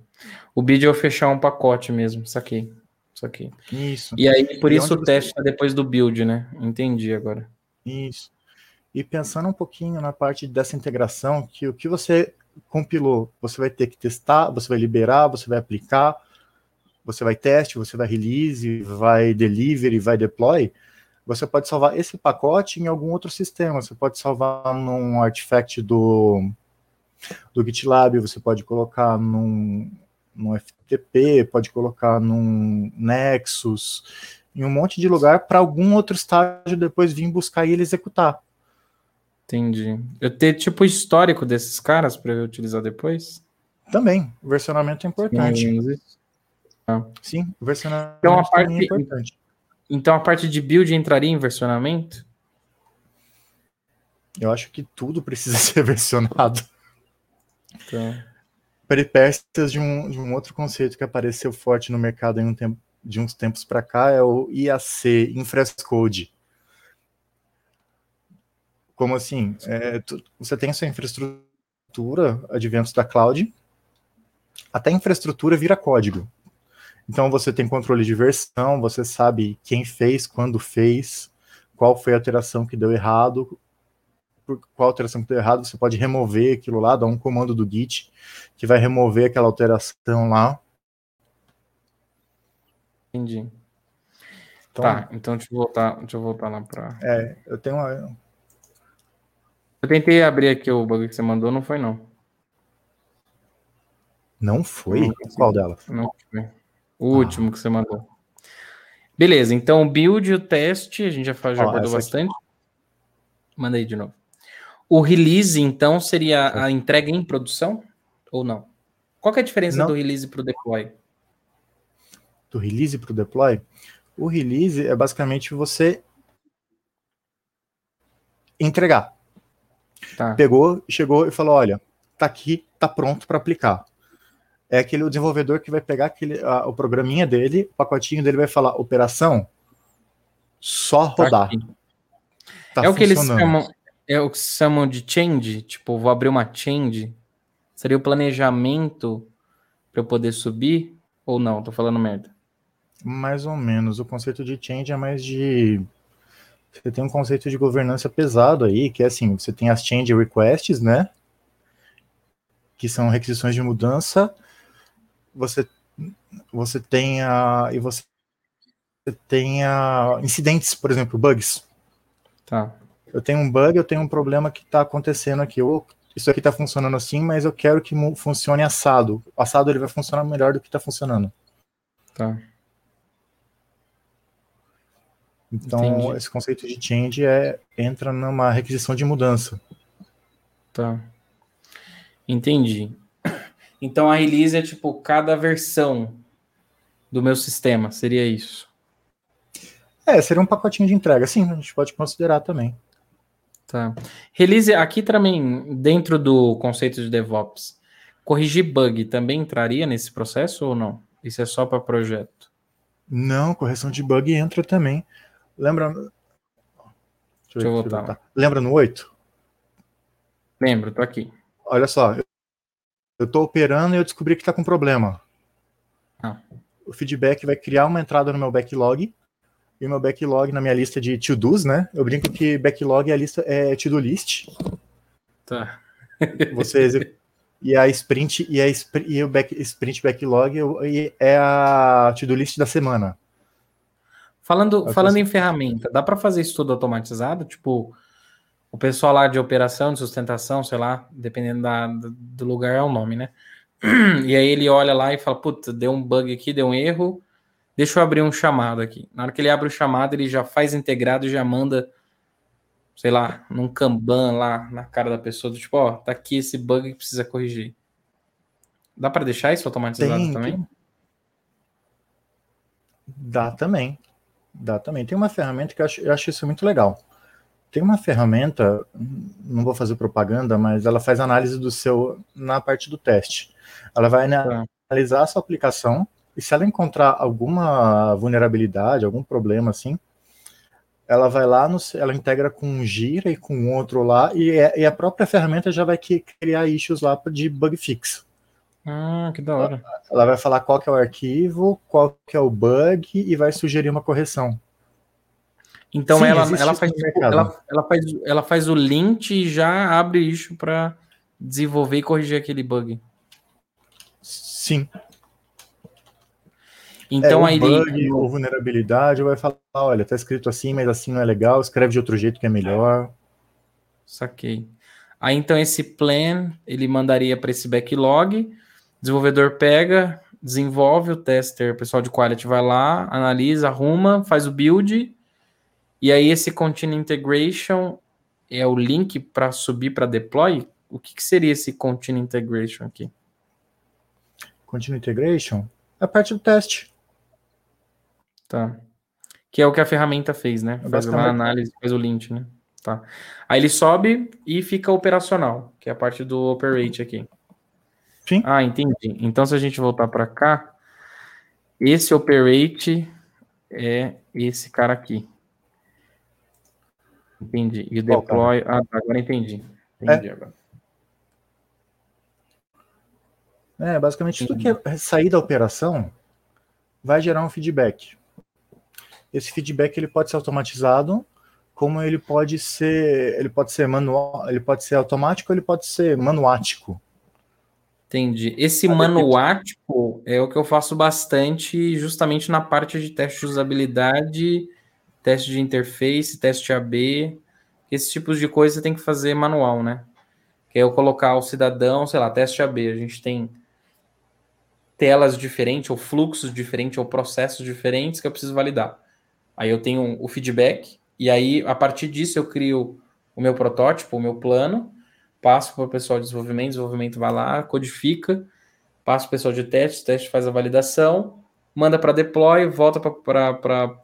O bid é eu fechar um pacote mesmo, saquei. Saquei. Isso. E aí, por E isso o teste é depois do build, né? Entendi agora. Isso. E pensando um pouquinho na parte dessa integração, que o que você compilou, você vai ter que testar, você vai liberar, você vai aplicar, você vai teste, você vai release, vai delivery, vai deploy, você pode salvar esse pacote em algum outro sistema. Você pode salvar num artifact do, do GitLab, você pode colocar num, num FTP, pode colocar num Nexus, em um monte de lugar para algum outro estágio depois vir buscar e ele executar. Entendi. Eu ter tipo o histórico desses caras para eu utilizar depois? Também, o versionamento é importante. menos isso. Sim, o versionamento Então, a é parte- importante. Então a parte de build entraria em versionamento? Eu acho que tudo precisa ser versionado. Então, Peripécias de um, de um outro conceito que apareceu forte no mercado em um tempo, de uns tempos para cá é o IAC, Infrascode. Como assim? É, tu- você tem sua infraestrutura, adventos da cloud, até infraestrutura vira código. Então você tem controle de versão, você sabe quem fez, quando fez, qual foi a alteração que deu errado, por qual alteração que deu errado, você pode remover aquilo lá, dar um comando do Git que vai remover aquela alteração lá. entendi. Então, Tá, então deixa eu voltar, deixa eu voltar lá para. é, eu tenho uma, Eu tentei abrir aqui o bug que você mandou, não foi não. Não foi? Não, Qual dela? Não foi. O último que você mandou. Beleza, então o build o teste, a gente já, faz, já Ó, abordou essa aqui. bastante. Manda aí de novo. O release, então, seria a entrega em produção? Ou não? Qual é a diferença Não. do release para o deploy? Do release para o deploy? O release é basicamente você entregar. Tá, Pegou, chegou e falou: olha, tá aqui, tá pronto para aplicar. É aquele desenvolvedor que vai pegar aquele, a- o programinha dele, o pacotinho dele vai falar: operação, só tá rodar. aqui. Tá é o que eles funcionando." chamam, é o que chamam de change, tipo, vou abrir uma change. Seria o planejamento para eu poder subir ou não? Tô falando merda. Mais ou menos. O conceito de change é mais de. Você tem um conceito de governança pesado aí, que é assim: você tem as change requests, né? Que são requisições de mudança. Você, você tem a. E você tem a incidentes, por exemplo, bugs. Tá, Eu tenho um bug, eu tenho um problema que está acontecendo aqui. Ou isso aqui está funcionando assim, mas eu quero que funcione assado. O assado ele vai funcionar melhor do que está funcionando. tá. Então, Entendi. esse conceito de change é, entra numa requisição de mudança. Tá. Entendi. Então a release é tipo cada versão do meu sistema, seria isso. É, seria um pacotinho de entrega. Sim, a gente pode considerar também. Tá. Release aqui também, dentro do conceito de DevOps, corrigir bug também entraria nesse processo ou não? Isso é só para projeto. Não, correção de bug entra também. Lembra. Deixa Deixa eu voltar. Lembra no 8? Lembro, tô aqui. Olha só. Eu estou operando e eu descobri que está com problema. Ah. O feedback vai criar uma entrada no meu backlog. E o meu backlog na minha lista de to-dos, né? Eu brinco que backlog é a lista é to-do list. Tá. Você e a sprint e a spr- e o back, sprint backlog é a to-do list da semana. Falando, Eu falando em ferramenta, dá para fazer isso tudo automatizado? Tipo, o pessoal lá de operação, de sustentação, sei lá, dependendo da, do lugar é o nome, né? E aí ele olha lá e fala, puta, deu um bug aqui, deu um erro, deixa eu abrir um chamado aqui. Na hora que ele abre o chamado, ele já faz integrado e já manda, sei lá, num Kanban lá na cara da pessoa, do tipo, ó, tá aqui esse bug que precisa corrigir. Dá para deixar isso automatizado Tem, também? Dá também. Dá também. Tem uma ferramenta que eu acho, eu acho isso muito legal. Tem uma ferramenta, não vou fazer propaganda, mas ela faz análise do seu na parte do teste. Ela vai tá. analisar a sua aplicação e se ela encontrar alguma vulnerabilidade, algum problema assim, ela vai lá, no, ela integra com um Gira e com outro lá, e, é, e, a própria ferramenta já vai criar issues lá de bug fix. Ah, que da hora. Ela, ela vai falar qual que é o arquivo, qual que é o bug e vai sugerir uma correção. Então Sim, ela, ela, faz, ela, ela, faz, ela faz o link e já abre isso para desenvolver e corrigir aquele bug. Sim. Então é, aí bug ou vulnerabilidade vai falar, olha, tá escrito assim, mas assim não é legal, escreve de outro jeito que é melhor. Saquei. Aí então esse plan ele mandaria para esse backlog, desenvolvedor pega, desenvolve o tester, o pessoal de quality vai lá, analisa, arruma, faz o build e aí esse Continue Integration é o link para subir para deploy? O que, que, seria esse Continue Integration aqui? Continue Integration é a parte do teste. Tá. Que é o que a ferramenta fez, né? Faz uma análise, faz o link, né? Tá. Aí ele sobe e fica operacional, que é a parte do operate aqui. Sim. Ah, entendi. Então, se a gente voltar para cá, esse operate é esse cara aqui. Entendi. E deploy. Ah, tá, agora entendi. Entendi é. agora. É, basicamente tudo que é sair da operação vai gerar um feedback. Esse feedback ele pode ser automatizado, como ele pode ser, ele pode ser manual, ele pode ser automático, ele pode ser manuático. Entendi. Esse manuático é o que eu faço bastante justamente na parte de teste de usabilidade teste de interface, teste AB, esses tipos de coisa você tem que fazer manual, né? Que é eu colocar o cidadão, sei lá, teste AB, a gente tem telas diferentes, ou fluxos diferentes, ou processos diferentes que eu preciso validar. Aí eu tenho o feedback, e aí a partir disso eu crio o meu protótipo, o meu plano, passo para o pessoal de desenvolvimento, desenvolvimento vai lá, codifica, passo para o pessoal de teste, teste faz a validação, manda para deploy, volta para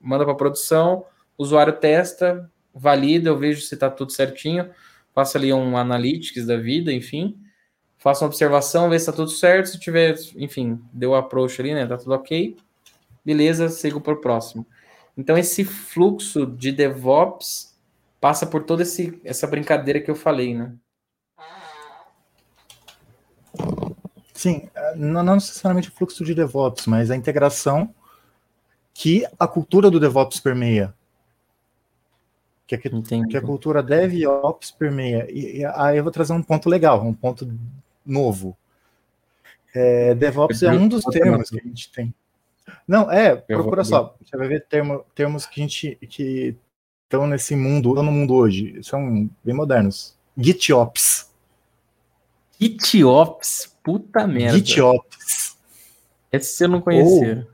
manda para produção, usuário testa, valida, eu vejo se está tudo certinho, faço ali um analytics da vida, enfim, faço uma observação, ver se está tudo certo, se tiver, enfim, deu o approach ali, né, tá tudo ok, beleza, sigo para o próximo. Então esse fluxo de DevOps passa por toda esse, essa brincadeira que eu falei, né? Sim, não necessariamente o fluxo de DevOps, mas a integração que a cultura do DevOps permeia. Que, que, que a cultura DevOps permeia. E, e, aí eu vou trazer um ponto legal, um ponto novo. É, DevOps é um dos termos que a gente tem. Não, é, procura só. Você vai ver termo, termos que a gente que estão nesse mundo, estão no mundo hoje, são bem modernos. GitOps. GitOps? Puta merda. GitOps. Esse eu não conhecia.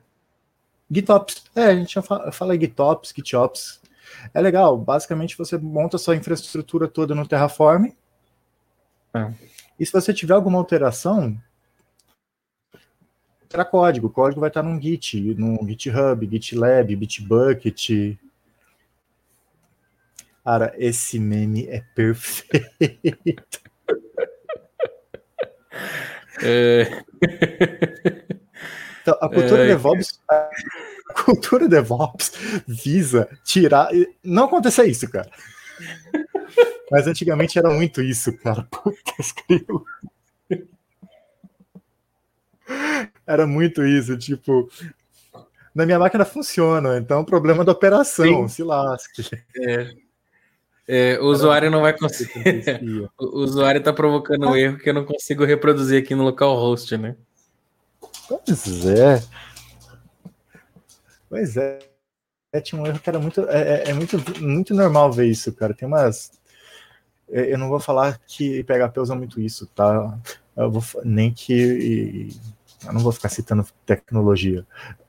GitOps. É, a gente já fala, fala GitOps, GitOps. É legal. Basicamente, você monta a sua infraestrutura toda no Terraform. É. E se você tiver alguma alteração, terá código. O código vai estar num Git, no GitHub, GitLab, Bitbucket. Cara, esse meme é perfeito. É... Então, a cultura é, DevOps, a cultura DevOps visa tirar. Não aconteça isso, cara. Mas antigamente era muito isso, cara. Putz, Era muito isso, tipo. Na minha máquina funciona, então problema da operação, Sim. se lasque. É. É, o usuário não vai conseguir. o usuário está provocando um erro que eu não consigo reproduzir aqui no localhost, né? Pois é. Pois é. é. Tinha um erro que era muito. É, é, é, muito, muito normal ver isso, cara. Tem umas. É, eu não vou falar que PHP usa muito isso, tá? Eu vou, nem que. Eu não vou ficar citando tecnologia.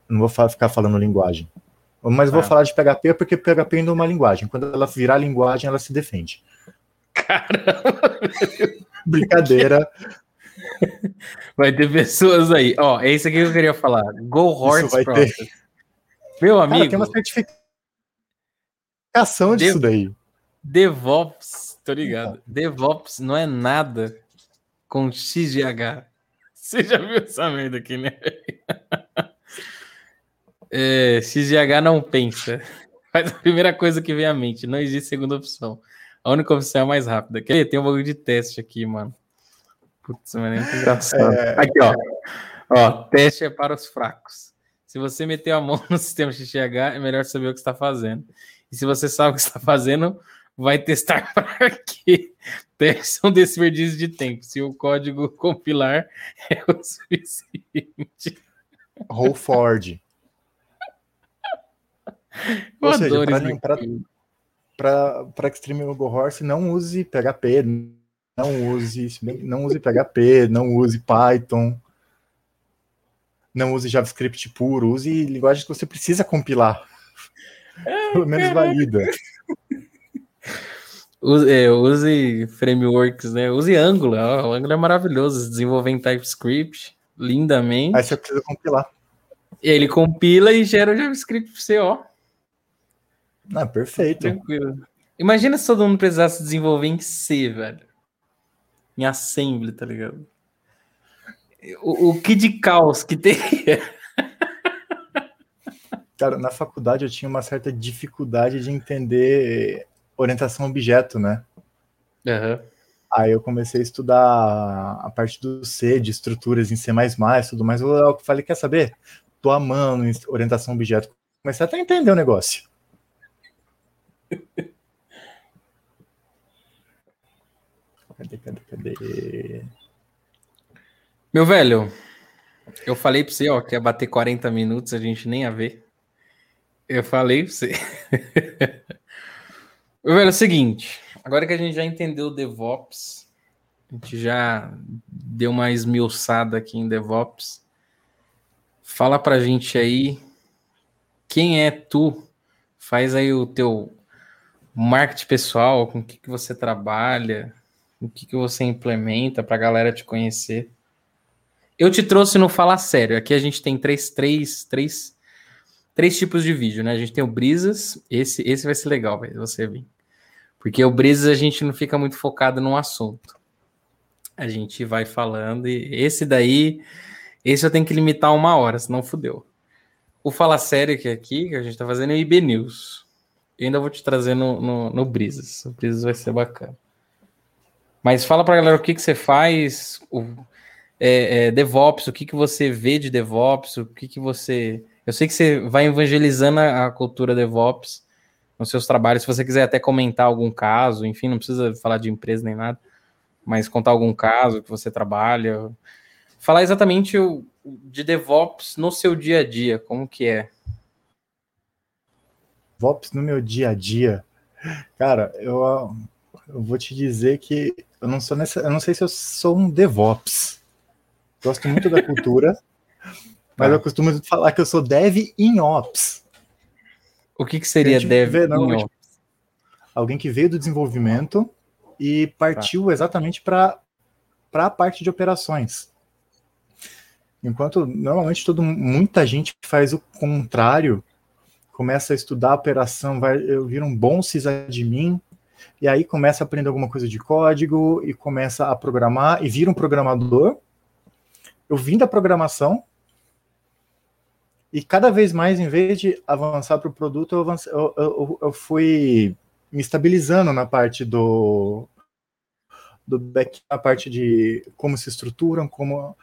Não vou ficar falando linguagem. Mas vou é. falar de PHP porque PHP ainda é uma linguagem. Quando ela virar linguagem, ela se defende. Caramba! Brincadeira. Vai ter pessoas aí. Ó, é isso aqui que eu queria falar. Go Horse vai Process. Ter... Meu amigo. Cara, tem uma certificação disso daí. DevOps, tô ligado. DevOps não é nada com XGH. Você já viu essa merda aqui, né? É, XGH não pensa. Faz a primeira coisa que vem à mente. Não existe segunda opção. A única opção é a mais rápida. Quer Tem um bagulho de teste aqui, mano. Putz, mano, é muito engraçado. É... Aqui, ó. Ó, teste é para os fracos. Se você meter a mão no sistema XGH, é melhor saber o que está fazendo. E se você sabe o que está fazendo, vai testar para quê? É um desperdício de tempo. Se o código compilar é o suficiente. Roll Ford. Ou seja, para Extreme Logo Horse, não use PHP, não use, não use PHP, não use Python, não use JavaScript puro, use linguagens que você precisa compilar. Pelo menos valida. Use, é, use, frameworks, né? Use Angular. O Angular é maravilhoso. Desenvolver em TypeScript lindamente. Aí você precisa compilar. E ele compila e gera o JavaScript pra você, ó. Ah, perfeito. Tranquilo. Imagina se todo mundo precisasse desenvolver em C, velho. Em Assembly, tá ligado? O, o que de caos que teria. Cara, na faculdade eu tinha uma certa dificuldade de entender orientação objeto, né? Uhum. Aí eu comecei a estudar a parte do C, de estruturas em C++, tudo mais. Eu falei, quer saber? Tô amando orientação objeto. Comecei até a entender o negócio. cadê, cadê, cadê? Meu velho, eu falei pra você, ó, que ia bater 40 minutos, a gente nem ia ver. Eu falei pra você. Velho, é o seguinte, agora que a gente já entendeu DevOps, a gente já deu uma esmiuçada aqui em DevOps, fala pra gente aí quem é tu, faz aí o teu marketing pessoal, com o que, que você trabalha, o que, que você implementa para a galera te conhecer. Eu te trouxe no Fala Sério. Aqui a gente tem três, três, três, três tipos de vídeo, né? A gente tem o Brisas, esse, esse vai ser legal, você vir. Porque o Brisas a gente não fica muito focado num assunto. A gente vai falando e esse daí, esse eu tenho que limitar uma hora, senão fudeu. O Fala Sério que é aqui, que a gente tá fazendo, é o IB News. Eu ainda vou te trazer no, no, no Brisas. O Brisas vai ser bacana. Mas fala pra galera o que, que você faz, o, é, é, DevOps, o que, que você vê de DevOps, o que, que você. Eu sei que você vai evangelizando a, a cultura DevOps nos seus trabalhos. Se você quiser até comentar algum caso, enfim, não precisa falar de empresa nem nada, mas contar algum caso que você trabalha. Falar exatamente o, de DevOps no seu dia a dia, como que é. DevOps no meu dia a dia. Cara, eu, eu vou te dizer que eu não sou nessa, eu não sei se eu sou um DevOps. Gosto muito da cultura, mas ah. eu costumo falar que eu sou Dev in Ops. O que, que seria Dev vê, não, in Ops? Alguém que veio do desenvolvimento e partiu tá. exatamente para a parte de operações. Enquanto normalmente todo, muita gente faz o contrário, começa a estudar a operação, vai, eu viro um bom sysadmin, e aí começa a aprender alguma coisa de código e começa a programar e vira um programador. Eu vim da programação e cada vez mais, em vez de avançar para o produto, eu, avancei, eu, eu, eu, fui me estabilizando na parte do, do back, na parte de como se estruturam, como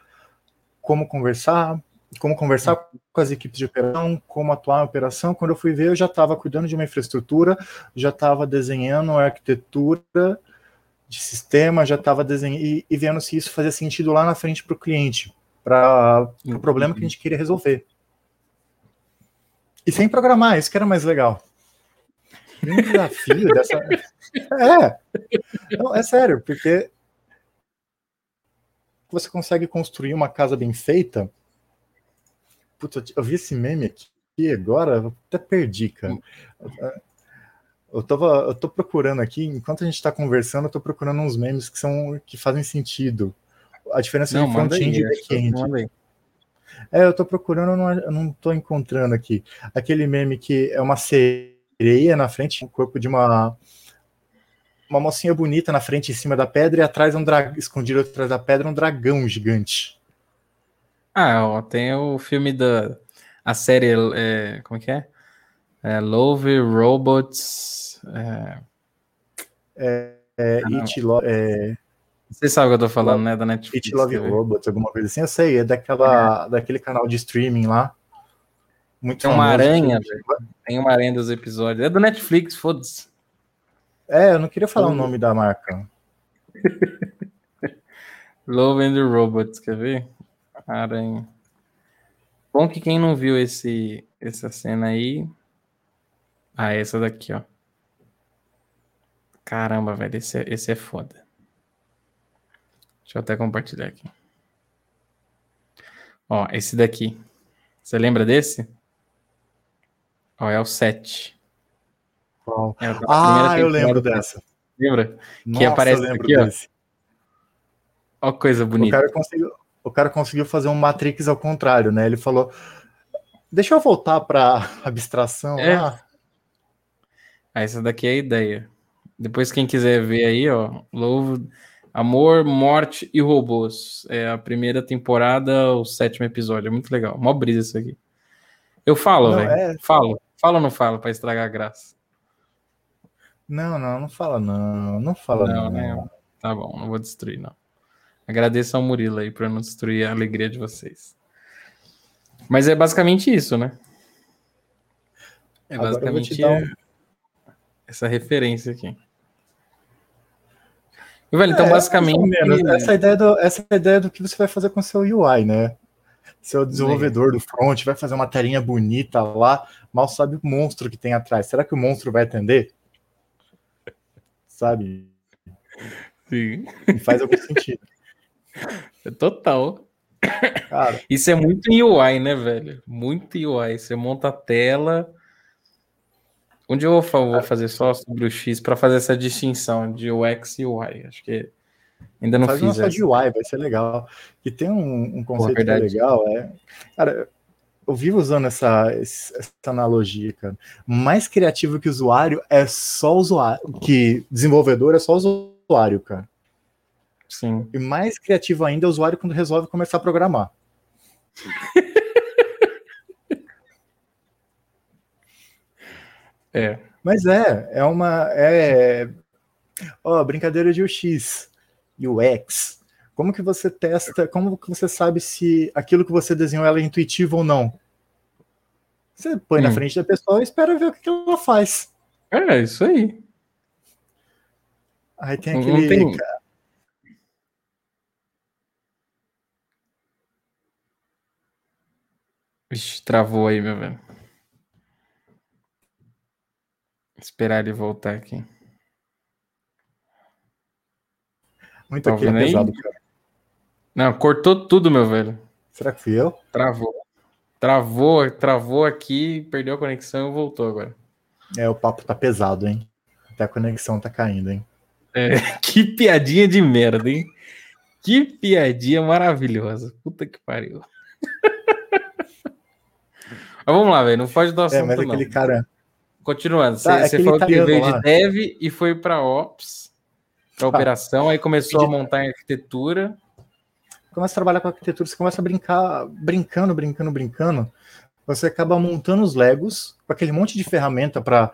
como conversar, como conversar com as equipes de operação, como atuar na operação. Quando eu fui ver, eu já estava cuidando de uma infraestrutura, já estava desenhando a arquitetura de sistema, já estava desenhando e, e, vendo se isso fazia sentido lá na frente para o cliente, para o problema que a gente queria resolver. E sem programar, isso que era mais legal. Um desafio dessa. É, não, é sério, porque você consegue construir uma casa bem feita. Putz, eu vi esse meme aqui agora, até perdi, cara. Eu, tava, eu tô procurando aqui, enquanto a gente está conversando, eu tô procurando uns memes que são que fazem sentido. A diferença Não, de front-end e back-end. É, eu tô procurando, eu não, eu não tô encontrando aqui. Aquele meme que é uma sereia na frente, o corpo de uma uma mocinha bonita na frente em cima da pedra e atrás um dragão escondido atrás da pedra um dragão gigante. Ah, ó, tem o filme da a série é, como é que é? é Love Robots é, é, é, ah, It, é você sabe o que eu tô falando, né? Da Netflix. It Love Robots, alguma coisa assim. Eu sei, é daquela, é. daquele canal de streaming lá. Muito Tem uma aranha, velho. Tem uma aranha dos episódios. É do Netflix, foda-se. É, eu não queria falar o nome da marca. Love and the Robots, quer ver? Aranha. Bom que quem não viu esse, essa cena aí. Ah, essa daqui, ó. Caramba, velho, esse é, esse é foda. Deixa eu até compartilhar aqui. Ó, esse daqui. Você lembra desse? Ó, é o 7. Oh. É ah, eu lembro dessa. Lembra? Nossa, que aparece aqui, desse. ó. Ó, coisa bonita. O cara, conseguiu, o cara conseguiu fazer um Matrix ao contrário, né? Ele falou: Deixa eu voltar para abstração. É. Ah. Essa daqui é a ideia. Depois, quem quiser ver aí, ó, louvo. Amor, Morte e Robôs. É a primeira temporada, o sétimo episódio. É muito legal. Mó brisa isso aqui. Eu falo, velho. É... Falo. Fala ou não falo para estragar a graça? Não, não, não fala não. Não fala não. não. Né? Tá bom, não vou destruir, não. Agradeço ao Murilo aí por não destruir a alegria de vocês. Mas é basicamente isso, né? É basicamente um... essa referência aqui. Velho, então, é, basicamente. Essa ideia, do, essa ideia do que você vai fazer com o seu UI, né? Seu desenvolvedor do front vai fazer uma telinha bonita lá, mal sabe o monstro que tem atrás. Será que o monstro vai atender? Sabe? Sim. E faz algum sentido. É total. Cara, Isso é muito UI, né, velho? Muito UI. Você monta a tela, Onde eu vou fazer só sobre o X para fazer essa distinção de UX e UI. Acho que ainda não Faz fiz. Faz de UI, vai ser legal. E tem um, um conceito Pô, é legal, é. Cara, eu vivo usando essa, essa analogia, cara. Mais criativo que usuário é só usuário. Que desenvolvedor é só usuário, cara. Sim. E mais criativo ainda é o usuário quando resolve começar a programar. É. Mas é, é uma. É, ó, brincadeira de UX, UX. Como que você testa, como que você sabe se aquilo que você desenhou é intuitivo ou não? Você põe hum. na frente da pessoa e espera ver o que ela faz. É, isso aí. Aí tem aquele. Tem... Vixe, travou aí, meu velho. Esperar ele voltar aqui. Muito tá aqui é pesado, cara. Não, cortou tudo, meu velho. Será que fui eu? Travou. Travou, travou aqui, perdeu a conexão e voltou agora. É, o papo tá pesado, hein? Até a conexão tá caindo, hein? É, que piadinha de merda, hein? Que piadinha maravilhosa. Puta que pariu. mas vamos lá, velho. Não foge do assunto, é, mas aquele não. cara Continuando, tá, você, é falou que veio lá. de dev e foi para ops, para tá. operação, aí começou a montar em arquitetura. Começa a trabalhar com arquitetura, você começa a brincar, brincando, brincando, brincando. Você acaba montando os Legos com aquele monte de ferramenta para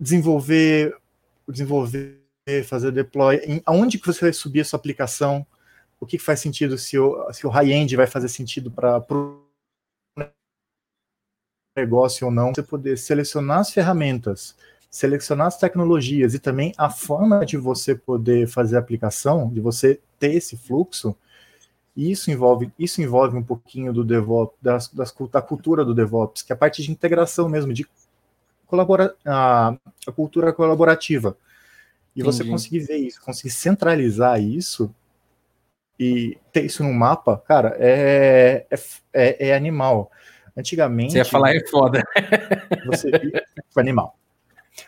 desenvolver, desenvolver, fazer deploy. Em, aonde que você vai subir a sua aplicação? O que, que faz sentido se o, se o high-end vai fazer sentido para negócio ou não, você poder selecionar as ferramentas, selecionar as tecnologias e também a forma de você poder fazer a aplicação, de você ter esse fluxo, isso envolve, isso envolve um pouquinho do DevOps, das, das, da cultura do DevOps, que é a parte de integração mesmo, de colabora, a, a cultura colaborativa. E Entendi. você conseguir ver isso, conseguir centralizar isso e ter isso no mapa, cara, é, é, é, é animal. Antigamente. Você ia falar é foda. Você foi animal.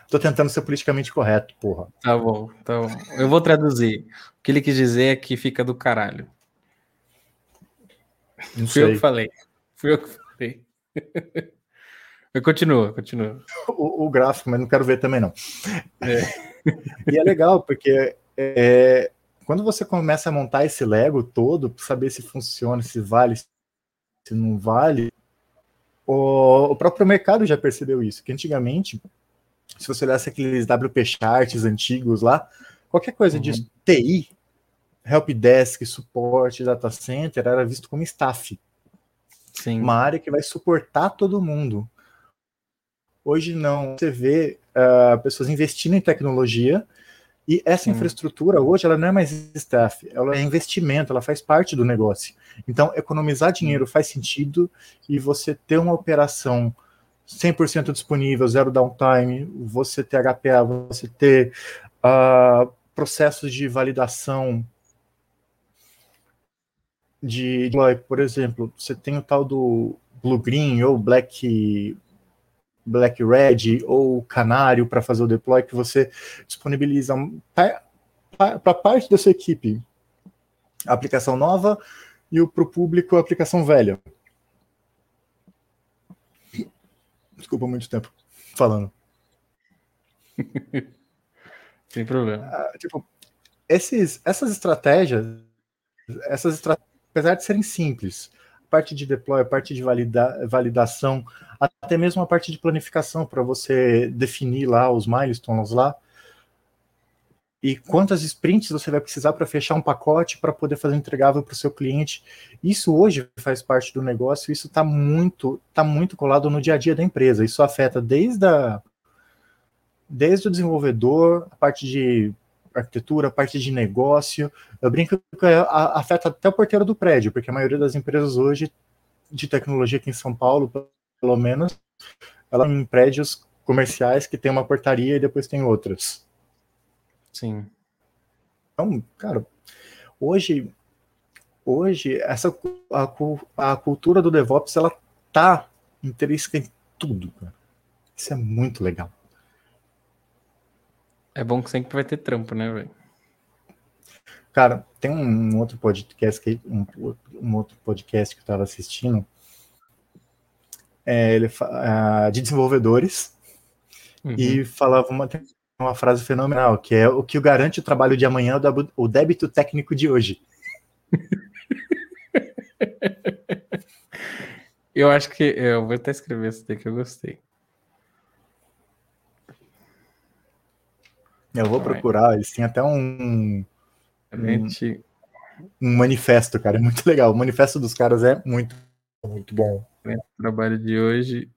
Tô tentando ser politicamente correto, porra. Tá bom, tá bom. Eu vou traduzir. O que ele quis dizer é que fica do caralho. Não Fui sei. eu que falei. Fui eu que falei. Continua, continua. O, o, gráfico, mas não quero ver também, não. É. E é legal, porque é, quando você começa a montar esse Lego todo, para saber se funciona, se vale, se não vale, o, o próprio mercado já percebeu isso. Que antigamente, se você olhasse aqueles WP charts antigos lá, qualquer coisa uhum. de TI, helpdesk, suporte, data center, era visto como staff. Sim. Uma área que vai suportar todo mundo. Hoje não. Você vê uh, pessoas investindo em tecnologia e essa hum. infraestrutura hoje ela não é mais staff, ela é investimento, ela faz parte do negócio. Então, economizar dinheiro faz sentido e você ter uma operação 100% disponível, zero downtime, você ter HPA, você ter uh, processos de validação de, por exemplo, você tem o tal do Blue Green ou Black Black Red ou Canário para fazer o deploy que você disponibiliza para parte da sua equipe a aplicação nova e para o público a aplicação velha. Desculpa muito tempo falando. Sem problema. Ah, tipo, esses, essas estratégias, essas estratégias, apesar de serem simples, parte de deploy, a parte de valida, validação, até mesmo a parte de planificação para você definir lá os milestones lá, e quantas sprints você vai precisar para fechar um pacote para poder fazer entregável para o seu cliente. Isso hoje faz parte do negócio, isso está muito, tá muito colado no dia a dia da empresa. Isso afeta desde, a, desde o desenvolvedor, a parte de arquitetura, parte de negócio. Eu brinco que afeta até o porteiro do prédio, porque a maioria das empresas hoje de tecnologia aqui em São Paulo, pelo menos, ela em prédios comerciais que tem uma portaria e depois tem outras. Sim. Então, cara, hoje, hoje essa a, a cultura do DevOps ela tá intrínseca em tudo, cara. Isso é muito legal. É bom que sempre vai ter trampo, né, velho? Cara, tem um outro podcast que um, um outro podcast que eu estava assistindo, é, ele uh, de desenvolvedores uhum. e falava uma uma frase fenomenal, que é o que garante o trabalho de amanhã é o débito técnico de hoje. eu acho que eu vou até escrever isso daqui que eu gostei. Eu vou procurar, eles têm até um, um, um manifesto, cara, é muito legal. O manifesto dos caras é muito, muito bom. O trabalho de hoje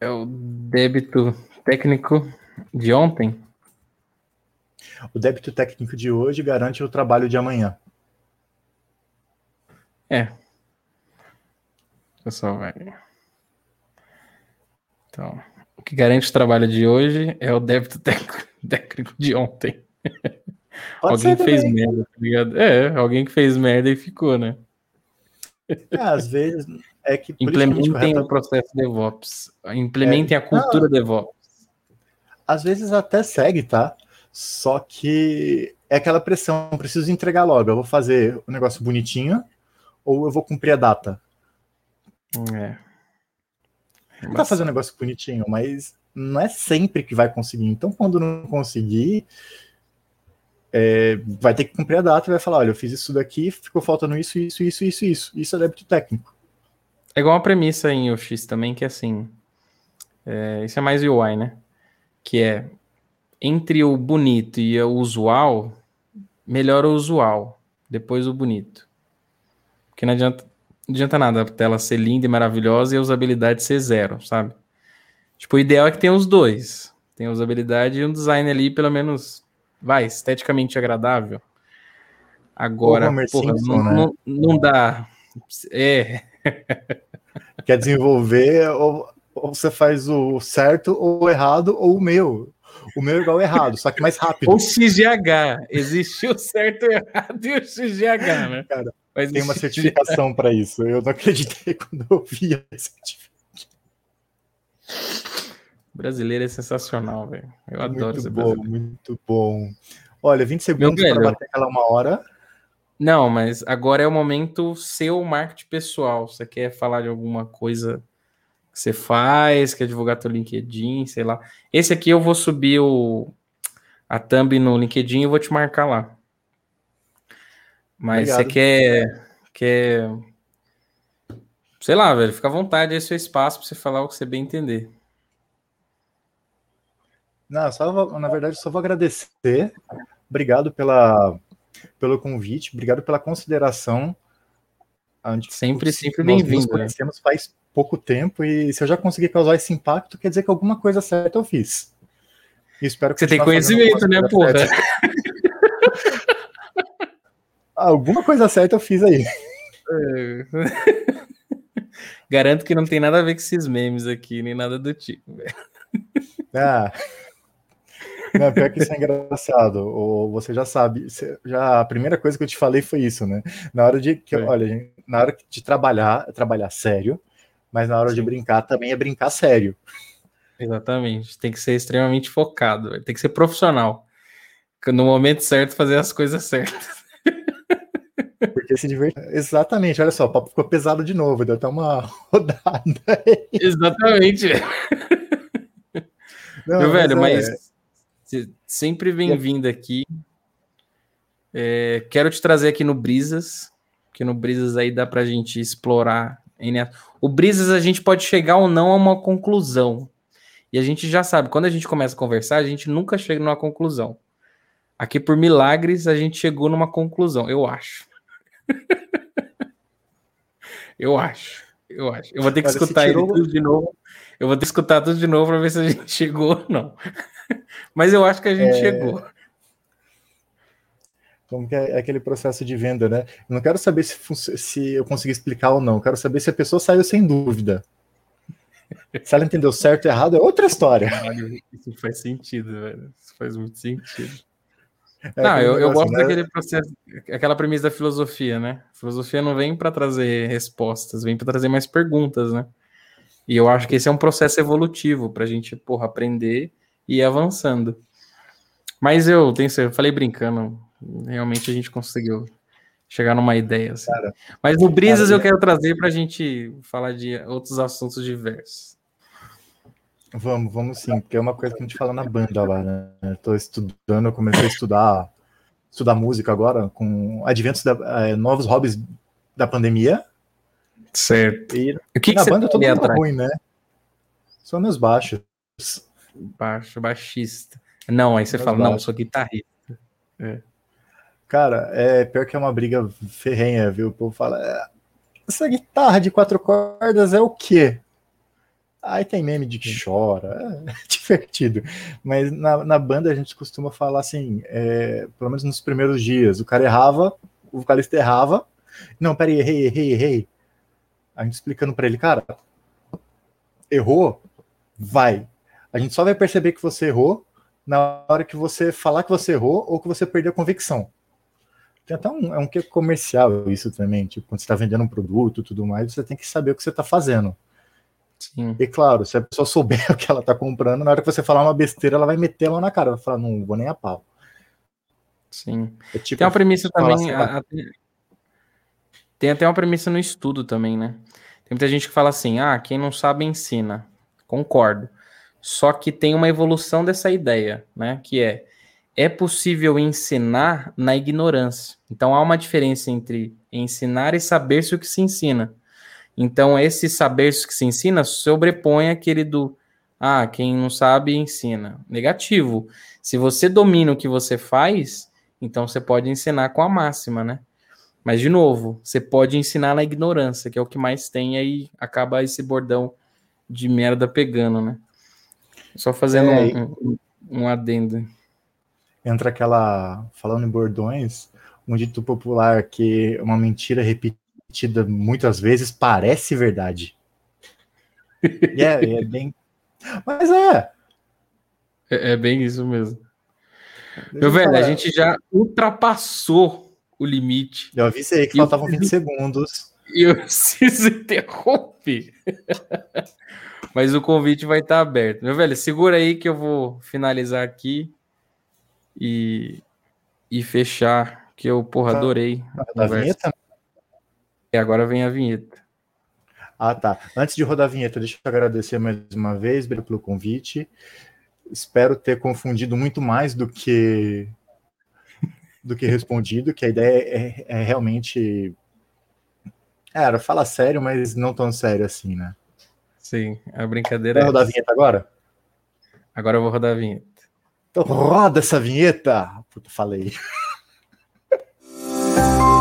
é o débito técnico de ontem? O débito técnico de hoje garante o trabalho de amanhã. É. Pessoal, vai. Então, o que garante o trabalho de hoje é o débito técnico de ontem. alguém que fez merda, tá ligado? É, alguém que fez merda e ficou, né? É, às vezes é que implementem o processo DevOps, implementem é, a cultura não, DevOps. Às vezes até segue, tá? Só que é aquela pressão, preciso entregar logo. Eu vou fazer o um negócio bonitinho ou eu vou cumprir a data. É. Não tá fazendo um negócio bonitinho, mas não é sempre que vai conseguir. Então, quando não conseguir, é, vai ter que cumprir a data e vai falar: olha, eu fiz isso daqui, ficou faltando isso, isso, isso, isso, isso. Isso é débito técnico. É igual uma premissa em UX também, que é assim. É, isso é mais UI, né? Que é entre o bonito e o usual, melhor o usual, depois o bonito. Porque não adianta, não adianta nada a tela ser linda e maravilhosa e a usabilidade ser zero, sabe? Tipo, o ideal é que tenha os dois. Tem a usabilidade e um design ali, pelo menos, vai, esteticamente agradável. Agora, porra, não, né? não, não dá. É. Quer desenvolver, ou, ou, você faz o certo ou o errado, ou o meu. O meu é igual ao errado, só que mais rápido. O XGH. Existe o certo, o errado e o XGH, né? Cara, Mas tem uma certificação para isso. Eu não acreditei quando eu vi a certificação. Brasileiro é sensacional, velho. Eu muito adoro esse bom, brasileiro. Muito bom. Olha, 20 segundos para bater aquela uma hora. Não, mas agora é o momento seu marketing pessoal. Você quer falar de alguma coisa que você faz, quer divulgar teu LinkedIn, sei lá. Esse aqui eu vou subir o, a thumb no LinkedIn e vou te marcar lá. Mas Obrigado. você quer, quer. Sei lá, velho, fica à vontade, esse é o espaço para você falar o que você bem entender. Não, só, na verdade, só vou agradecer. Obrigado pela, pelo convite, obrigado pela consideração. Sempre, sempre bem-vindo. Nós nos né? conhecemos faz pouco tempo e se eu já consegui causar esse impacto, quer dizer que alguma coisa certa eu fiz. E espero que Você tem conhecimento, né, porra? alguma coisa certa eu fiz aí. É. Garanto que não tem nada a ver com esses memes aqui, nem nada do tipo. Ah, não, pior que isso é engraçado. Ou você já sabe, já a primeira coisa que eu te falei foi isso, né? Na hora de que, olha, na hora de trabalhar, é trabalhar sério, mas na hora Sim. de brincar também é brincar sério. Exatamente. Tem que ser extremamente focado, tem que ser profissional. No momento certo fazer as coisas certas. Porque se diverte. Exatamente, olha só, o papo ficou pesado de novo, deu até uma rodada aí. Exatamente. Não, Meu velho, mas, é... mas Sempre bem-vindo aqui. É, quero te trazer aqui no Brisas, que no Brisas aí dá para a gente explorar. O Brisas a gente pode chegar ou não a uma conclusão. E a gente já sabe, quando a gente começa a conversar, a gente nunca chega numa conclusão. Aqui, por milagres, a gente chegou numa conclusão, eu acho. eu acho. Eu acho. Eu vou ter que escutar tirou... tudo de novo. Eu vou ter que escutar tudo de novo para ver se a gente chegou ou não. Mas eu acho que a gente é... chegou. Como que é, é aquele processo de venda, né? Eu não quero saber se, se eu consegui explicar ou não. Eu quero saber se a pessoa saiu sem dúvida. Se ela entendeu certo ou errado, é outra história. Isso faz sentido, velho. Isso faz muito sentido. É não, eu, eu gosto né? daquele processo, aquela premissa da filosofia, né? A filosofia não vem para trazer respostas, vem para trazer mais perguntas, né? E eu acho que esse é um processo evolutivo para a gente, porra, aprender e ir avançando. Mas eu tenho eu falei brincando, realmente a gente conseguiu chegar numa ideia. Assim. Cara, Mas no Brisas cara, eu quero trazer para a gente falar de outros assuntos diversos. Vamos, vamos sim, porque é uma coisa que a gente fala na banda lá, né? Estou estudando, eu comecei a estudar, estudar música agora, com adventos da, é, novos hobbies da pandemia. Certo. E o que, na que banda todo mundo é ruim, né? São meus baixos. Baixo, baixista. Não, aí você meus fala, baixos. não, eu sou guitarrista. É. Cara, é pior que é uma briga ferrenha, viu? O povo fala, é, essa guitarra de quatro cordas é o quê? Aí tem meme de que chora, é divertido. Mas na, na banda a gente costuma falar assim, é, pelo menos nos primeiros dias, o cara errava, o vocalista errava. Não, peraí, errei, errei, errei. A gente explicando para ele, cara, errou, vai. A gente só vai perceber que você errou na hora que você falar que você errou ou que você perdeu a convicção. Tem até um, é um que comercial isso também, tipo, quando você está vendendo um produto e tudo mais, você tem que saber o que você está fazendo. Sim. E claro, se a pessoa souber o que ela tá comprando, na hora que você falar uma besteira, ela vai meter ela na cara, vai falar, não vou nem a pau. Sim. É tipo, tem uma premissa também. Assim, a, a, tem até uma premissa no estudo também, né? Tem muita gente que fala assim: ah, quem não sabe ensina. Concordo. Só que tem uma evolução dessa ideia, né? Que é é possível ensinar na ignorância. Então há uma diferença entre ensinar e saber-se o que se ensina. Então, esse saber que se ensina sobrepõe aquele do ah, quem não sabe ensina. Negativo. Se você domina o que você faz, então você pode ensinar com a máxima, né? Mas, de novo, você pode ensinar na ignorância, que é o que mais tem, aí acaba esse bordão de merda pegando, né? Só fazendo é, um, um, um adendo. Entra aquela. Falando em bordões, um dito popular que uma mentira repetida repetida muitas vezes parece verdade. e é, é bem. Mas é. é. é. bem isso mesmo. Meu velho, a gente já ultrapassou o limite. Eu avisei que faltavam 20 segundos. E eu preciso interromper. Mas o convite vai estar aberto. Meu velho, segura aí que eu vou finalizar aqui e, e fechar porque eu, porra, adorei. A vinheta? E agora vem a vinheta. Ah, tá. Antes de rodar a vinheta, deixa eu agradecer mais uma vez pelo convite. Espero ter confundido muito mais do que do que respondido, que a ideia é, é realmente é, era fala sério, mas não tão sério assim, né? Sim, a brincadeira Vai é rodar a vinheta agora? Agora eu vou rodar a vinheta. Então roda essa vinheta! Puta, falei.